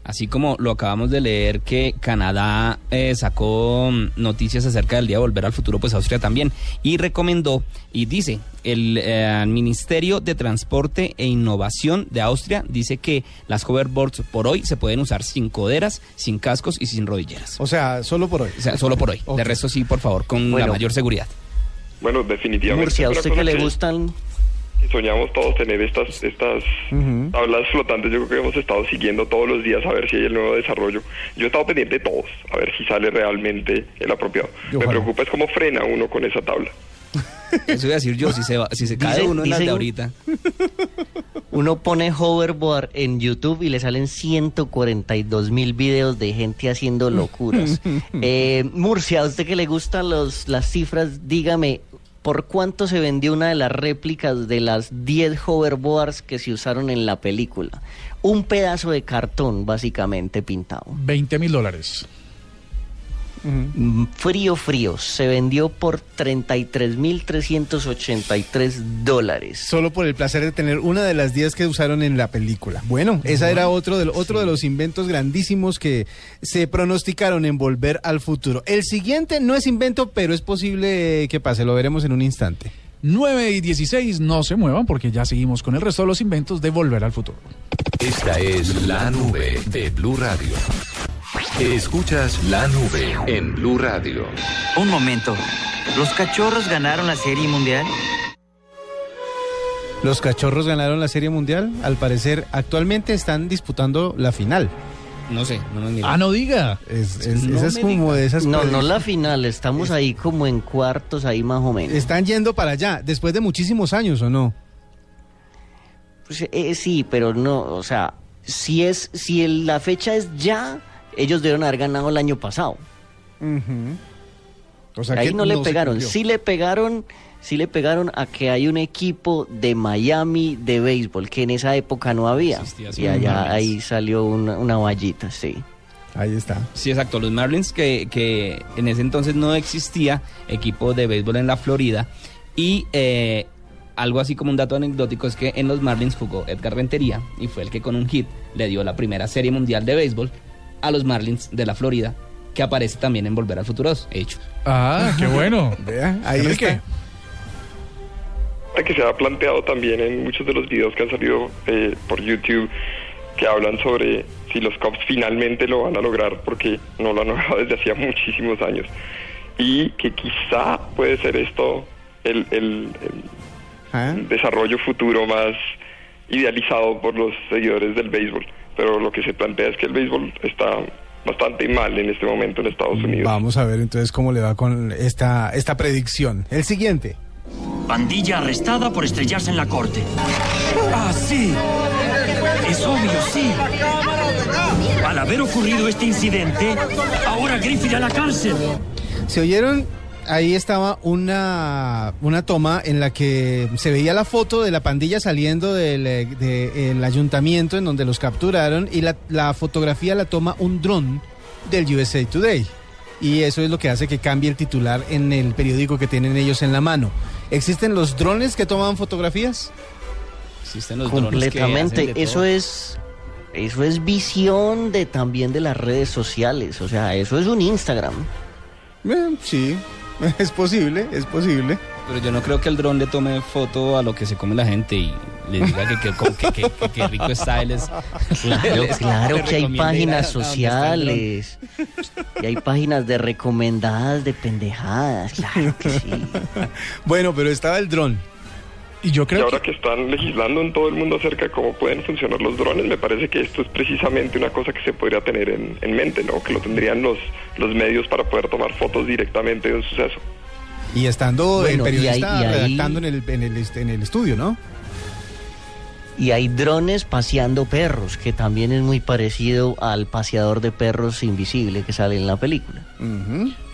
Así como lo acabamos de leer que Canadá eh, sacó mm, noticias acerca del día de volver al futuro, pues Austria también. Y recomendó, y dice, el eh, Ministerio de Transporte e Innovación de Austria dice que las hoverboards por hoy se pueden usar sin coderas, sin cascos y sin rodilleras. O sea, solo por hoy. O sea, solo por hoy. De resto sí, por favor, con la mayor seguridad. Bueno, definitivamente. Murcia, ¿a usted que le gustan? Soñamos todos tener estas estas tablas flotantes. Yo creo que hemos estado siguiendo todos los días a ver si hay el nuevo desarrollo. Yo he estado pendiente de todos, a ver si sale realmente el apropiado. Me preocupa es cómo frena uno con esa tabla. Eso iba a decir yo, si se, va- si se cae Dice- uno en las de dice- ahorita. Uno pone hoverboard en YouTube y le salen 142 mil videos de gente haciendo locuras. Eh, Murcia, a usted que le gustan los, las cifras, dígame, ¿por cuánto se vendió una de las réplicas de las 10 hoverboards que se usaron en la película? Un pedazo de cartón, básicamente pintado. 20 mil dólares. Frío, frío. Se vendió por 33.383 dólares. Solo por el placer de tener una de las 10 que usaron en la película. Bueno, esa era otro de, otro de los inventos grandísimos que se pronosticaron en Volver al Futuro. El siguiente no es invento, pero es posible que pase, lo veremos en un instante. 9 y 16, no se muevan porque ya seguimos con el resto de los inventos de Volver al Futuro. Esta es la nube de Blue Radio. Escuchas la nube en Blue Radio. Un momento. ¿Los cachorros ganaron la serie mundial? Los cachorros ganaron la Serie Mundial. Al parecer, actualmente están disputando la final. No sé, no nos Ah, no diga. Es, es- No esa es como de esas No, no predicciones. la final, estamos ahí como en cuartos, ahí más o menos. Están yendo para allá, después de muchísimos años, ¿o no? Pues, eh, sí, pero no, o sea, si es, si el- la fecha es ya, ellos deben haber ganado el año pasado. O sea ahí que no le pegaron, sí le pegaron, sí le pegaron a que hay un equipo de Miami de béisbol que en esa época no había. Existía, sí, Y allá Marlins. ahí salió una, una vallita, sí. Ahí está. Sí, exacto. Los Marlins, que, que en ese entonces no existía equipo de béisbol en la Florida. Y eh, algo así como un dato anecdótico es que en los Marlins jugó Edgar Rentería y fue el que con un hit le dio la primera serie mundial de béisbol a los Marlins de la Florida, que aparece también en Volver al Futuro 2, hecho. Ah, qué bueno. Vea, ahí Enrique. está. que se ha planteado también en muchos de los videos que han salido eh, por YouTube que hablan sobre si los Cubs finalmente lo van a lograr porque no lo han logrado desde hacía muchísimos años y que quizá puede ser esto el, el- Ah. el desarrollo futuro más idealizado por los seguidores del béisbol pero lo que se plantea es que el béisbol está bastante mal en este momento en Estados Unidos Vamos a ver entonces cómo le va con esta, esta predicción. El siguiente. Pandilla arrestada por estrellarse en la corte. Ah, sí. Es obvio, sí. Al haber ocurrido este incidente, ahora Griff irá a la cárcel. ¿Se oyeron? Ahí estaba una, una toma en la que se veía la foto de la pandilla saliendo del eh, de- el ayuntamiento en donde los capturaron y la, la fotografía la toma un dron del USA Today. Y eso es lo que hace que cambie el titular en el periódico que tienen ellos en la mano. ¿Existen los drones que toman fotografías? Existen los drones que Completamente. hacen de Eso es eso es visión de también de las redes sociales, o sea, eso es un Instagram. Eh, sí, es posible, es posible. Pero yo no creo que el dron le tome foto a lo que se come la gente y le diga que, que, que, que- que- que rico está él. Es, Claro, les- claro les que hay a- páginas a sociales y hay páginas de recomendadas de pendejadas, claro que sí. Bueno, pero estaba el dron. Y yo y ahora que... están legislando en todo el mundo acerca de cómo pueden funcionar los drones, me parece que esto es precisamente una cosa que se podría tener en, en mente, ¿no? Que lo tendrían los, los medios para poder tomar fotos directamente de un suceso. Y estando Bueno, el y ahí- periodista y ahí- redactando en el, en, el, en el estudio, ¿no? Y hay drones paseando perros, que también es muy parecido al paseador de perros invisible que sale en la película.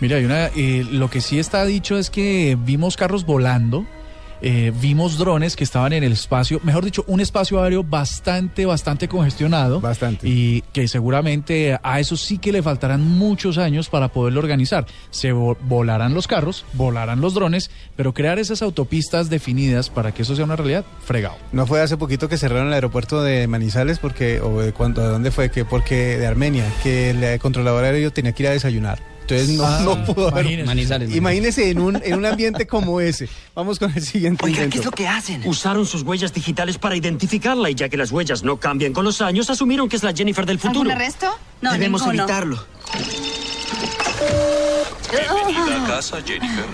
Mira, hay una, eh, lo que sí está dicho es que vimos carros volando eh, vimos drones que estaban en el espacio, mejor dicho, un espacio aéreo bastante, bastante congestionado. Bastante. Y que seguramente a eso sí que le faltarán muchos años para poderlo organizar. Se vo- volarán los carros, volarán los drones, pero crear esas autopistas definidas para que eso sea una realidad, fregado. No fue hace poquito que cerraron el aeropuerto de Manizales porque, o de cuánto, ¿de dónde fue? Que porque de Armenia, que el controlador aéreo tenía que ir a desayunar. Entonces no, Ah, no pudo haber- imagínese. Manizales, Imagínese en un, en un ambiente como ese. Vamos con el siguiente Oiga, ¿qué invento. es lo que hacen? Usaron sus huellas digitales para identificarla y ya que las huellas no cambian con los años, asumieron que es la Jennifer del futuro. ¿Algún arresto? No, Debemos ninguno. evitarlo. Bienvenida a casa, Jennifer.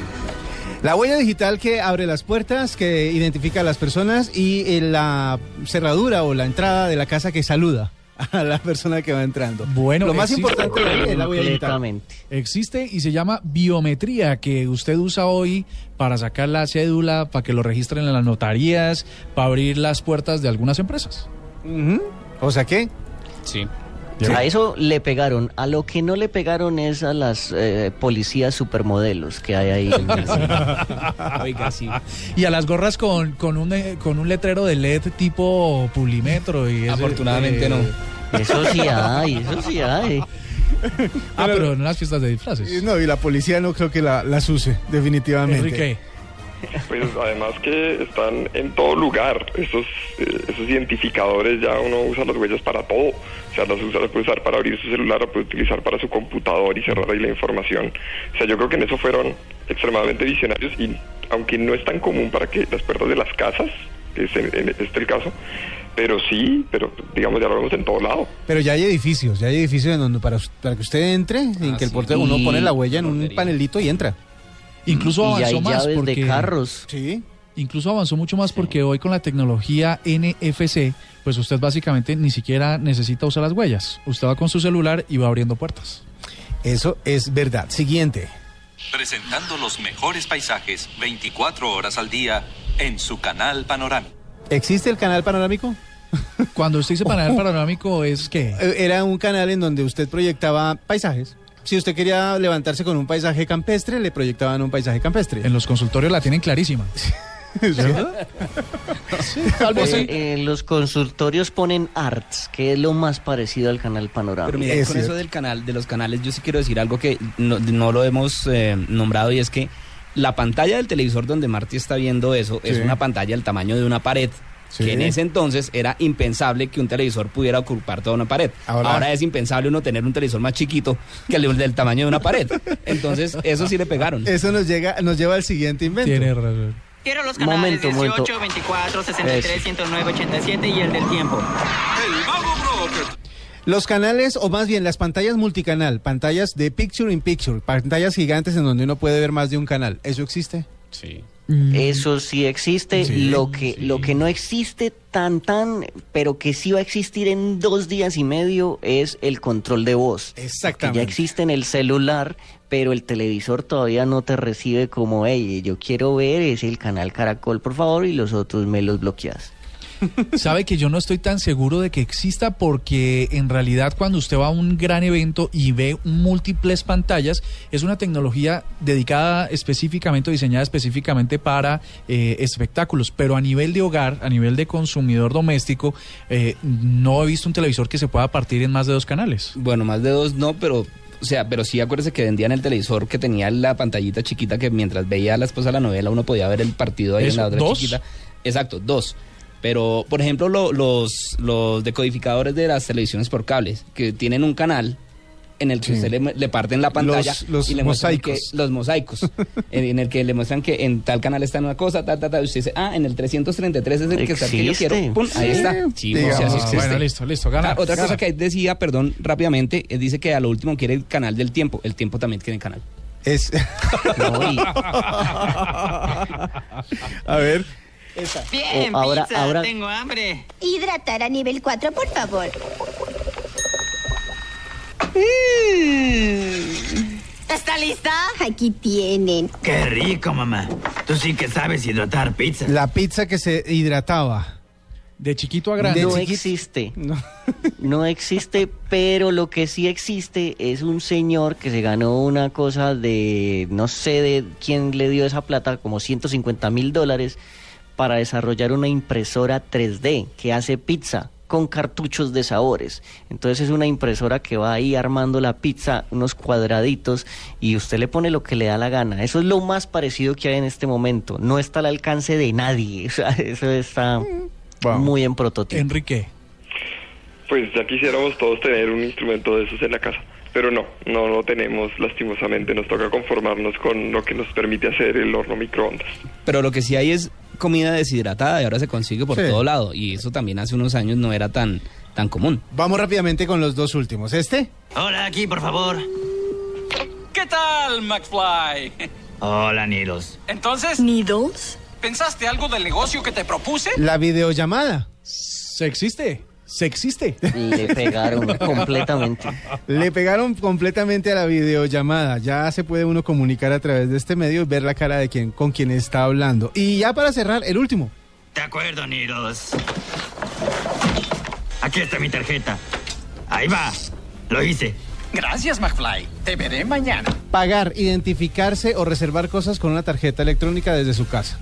La huella digital que abre las puertas, que identifica a las personas y eh, la cerradura o la entrada de la casa que saluda a la persona que va entrando. Bueno, lo más existe- importante de ahí es la huella digital. Completamente. Existe y se llama biometría, que usted usa hoy para sacar la cédula, para que lo registren en las notarías, para abrir las puertas de algunas empresas. O sea que Sí. A eso le pegaron. A lo que no le pegaron es a las eh, policías supermodelos que hay ahí. Oiga, sí. Y a las gorras con, con, un, eh, con un letrero de LED tipo pulimetro. Y ese, Afortunadamente eh, no. Eso sí hay, eso sí hay. Ah, pero en las fiestas de disfraces. No, y la policía no creo que la- las use, definitivamente. Enrique. Pues además que están en todo lugar. Esos, eh, esos identificadores ya uno usa las huellas para todo. O sea, las, usa, las puede usar para abrir su celular, las puede utilizar para su computador y cerrar ahí la información. O sea, yo creo que en eso fueron extremadamente visionarios y aunque no es tan común para que las puertas de las casas, que es en, en este el caso, pero sí, pero digamos ya lo vemos en todo lado. Pero ya hay edificios, ya hay edificios en donde para, para que usted entre, en Ah, que el sí. portero uno pone la huella en un panelito y entra. Incluso y avanzó hay más llaves porque de carros. Sí. incluso avanzó mucho más porque hoy con la tecnología NFC, pues usted básicamente ni siquiera necesita usar las huellas. Usted va con su celular y va abriendo puertas. Eso es verdad. Siguiente. Presentando los mejores paisajes 24 horas al día en su canal panorámico. ¿Existe el canal panorámico? Cuando usted dice panel panorámico es que Eh, Era un canal en donde usted proyectaba paisajes. Si usted quería levantarse con un paisaje campestre, le proyectaban un paisaje campestre. en los consultorios la tienen clarísima. Así. Eh, eh, los consultorios ponen arts, que es lo más parecido al canal panorama. Pero mira, Es con cierto. eso del canal, de los canales, yo sí quiero decir algo que no, no lo hemos eh, nombrado y es que la pantalla del televisor donde Marty está viendo eso es Sí. una pantalla del tamaño de una pared. Sí. Que en ese entonces era impensable que un televisor pudiera ocupar toda una pared. Ahora- Ahora, es impensable uno tener un televisor más chiquito que el del tamaño de una pared. Entonces, eso sí le pegaron. Eso nos llega, nos lleva al siguiente invento. Tiene razón. Quiero los canales Momento, 18, 18, momento. 24, 63, Eso. 109, 87 y el del tiempo. El Mago Broker. Los canales, o más bien las pantallas multicanal, pantallas de picture in picture, pantallas gigantes en donde uno puede ver más de un canal. ¿Eso existe? Sí. Eso sí existe. Sí, lo que lo que no existe tan tan, pero que sí va a existir en dos días y medio es el control de voz. Que Exactamente. ya existe en el celular, pero el televisor todavía no te recibe como, hey, yo quiero ver es el canal Caracol, por favor, y los otros me los bloqueas. Sabe que yo no estoy tan seguro de que exista porque en realidad cuando usted va a un gran evento y ve múltiples pantallas, es una tecnología dedicada específicamente o diseñada específicamente para eh, espectáculos, pero a nivel de hogar, a nivel de consumidor doméstico, eh, no he visto un televisor que se pueda partir en más de dos canales. Bueno, más de dos no, pero o sea, pero sí acuérdese que vendían el televisor que tenía la pantallita chiquita que mientras veía a la esposa la novela uno podía ver el partido ahí en la otra ¿Dos? chiquita. Exacto, dos. Pero, por ejemplo, lo- los, los decodificadores de las televisiones por cables, que tienen un canal en el que Sí. usted le, le parten la pantalla Los- los y le muestran que mosaicos. los mosaicos en, en el que le muestran que en tal canal está una cosa, ta, ta, ta, y usted dice, ah, en el 333 es el que está el que yo quiero, pum, ahí está. Sí, o sea, digamos. sí existe. bueno, listo, listo, gana. Ah, otra gana. cosa que decía, perdón, rápidamente, eh, dice que a lo último quiere el canal del tiempo. El tiempo también tiene canal. Es... No, y- a ver. Bien, Oh, ahora- pizza, ahora- tengo hambre. Hidratar a nivel 4, por favor. ¿Está lista? Aquí tienen. Qué rico, mamá. Tú sí que sabes hidratar pizza. La pizza que se hidrataba. De chiquito a grande. No existe. No. existe, pero lo que sí existe es un señor que se ganó una cosa de, no sé de quién le dio esa plata, como 150 mil dólares, para desarrollar una impresora 3D que hace pizza con cartuchos de sabores. Entonces es una impresora que va ahí armando la pizza, unos cuadraditos, y usted le pone lo que le da la gana. Eso es lo más parecido que hay en este momento. No está al alcance de nadie. O sea, eso está muy en prototipo. Enrique. Pues ya quisiéramos todos tener un instrumento de esos en la casa. Pero no, no lo tenemos lastimosamente. Nos toca conformarnos con lo que nos permite hacer el horno microondas. Pero lo que sí hay es comida deshidratada y ahora se consigue por todo lado. Y eso también hace unos años no era tan, tan común. Vamos rápidamente con los dos últimos. ¿Este? Hola, aquí, por favor. ¿Qué tal, McFly? Hola, Nidos. Entonces... ¿Nidos? ¿Pensaste algo del negocio que te propuse? La videollamada. ¿Se existe? ¿Se existe? Le pegaron completamente. Le pegaron completamente a la videollamada. Ya se puede uno comunicar a través de este medio y ver la cara de quien con quien está hablando. Y ya para cerrar, el último. De acuerdo, Nidos. Aquí está mi tarjeta. Ahí va. Lo hice. Gracias, McFly. Te veré mañana. Pagar, identificarse o reservar cosas con una tarjeta electrónica desde su casa.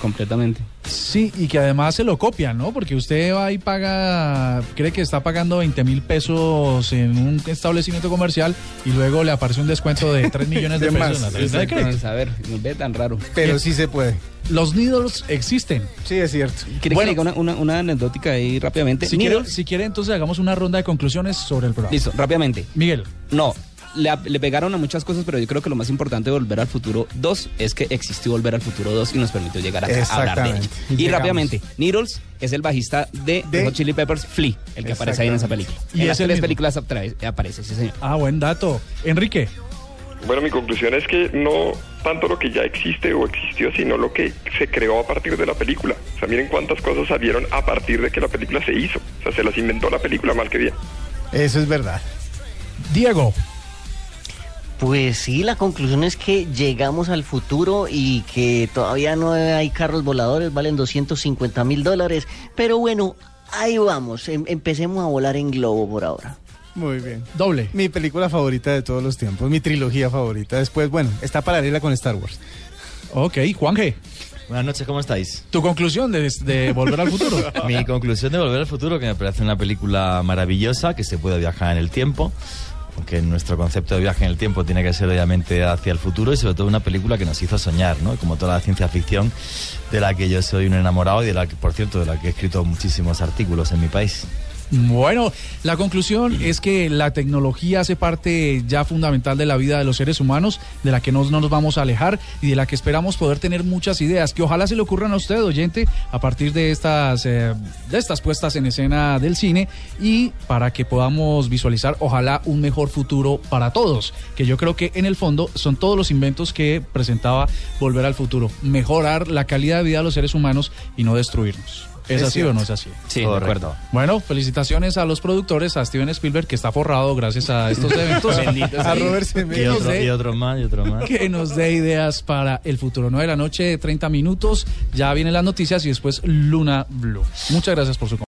Completamente. Sí, y que además se lo copian, ¿no? Porque usted va y paga, cree que está pagando 20 mil pesos en un establecimiento comercial y luego le aparece un descuento de 3 millones de, De pesos más, en la tarjeta de. A ver, nos ve tan raro. Pero sí se puede. Los needles existen. Sí, es cierto. ¿Quiere que le diga una, una, una anecdótica ahí rápidamente? Si quiere, si quiere, entonces hagamos una ronda de conclusiones sobre el programa. Listo, rápidamente. Miguel. No, le, le pegaron a muchas cosas, pero yo creo que lo más importante de Volver al Futuro 2 es que existió Volver al Futuro 2 y nos permitió llegar a hablar de ello. Y rápidamente, Needles es el bajista de, De- Hot Chili Peppers, Flea, el que aparece ahí en esa película. Y en las tres mismo. películas aparece, sí señor. Ah, buen dato. Enrique. Bueno, mi conclusión es que no tanto lo que ya existe o existió, sino lo que se creó a partir de la película. O sea, miren cuántas cosas salieron a partir de que la película se hizo. O sea, se las inventó la película mal que bien. Eso es verdad. Diego. Pues sí, la conclusión es que llegamos al futuro y que todavía no hay carros voladores, valen 250 mil dólares. Pero bueno, ahí vamos, em- empecemos a volar en globo por ahora. Muy bien. Doble. Mi película favorita de todos los tiempos, mi trilogía favorita. Después, bueno, está paralela con Star Wars. Ok, Juanje. Buenas noches, ¿cómo estáis? Tu conclusión de, de Volver al Futuro. Mi conclusión de Volver al Futuro, que me parece una película maravillosa, que se puede viajar en el tiempo, aunque nuestro concepto de viaje en el tiempo tiene que ser obviamente hacia el futuro y sobre todo una película que nos hizo soñar, ¿no? Como toda la ciencia ficción de la que yo soy un enamorado y de la que, por cierto, de la que he escrito muchísimos artículos en mi país. Bueno, la conclusión es que la tecnología hace parte ya fundamental de la vida de los seres humanos, de la que no, no nos vamos a alejar y de la que esperamos poder tener muchas ideas que ojalá se le ocurran a usted, oyente, a partir de estas, eh, de estas puestas en escena del cine y para que podamos visualizar, ojalá, un mejor futuro para todos, que yo creo que en el fondo son todos los inventos que presentaba Volver al Futuro, mejorar la calidad de vida de los seres humanos y no destruirnos. ¿Es, Es así o no es así? Sí, de acuerdo. Bueno, felicitaciones a los productores, a Steven Spielberg, que está forrado gracias a estos eventos. A Robert Zemeckis. Y otro, y otro más, y otro más. que nos dé ideas para el futuro. 9 de la noche, 30 minutos. Ya vienen las noticias y después Luna Blue. Muchas gracias por su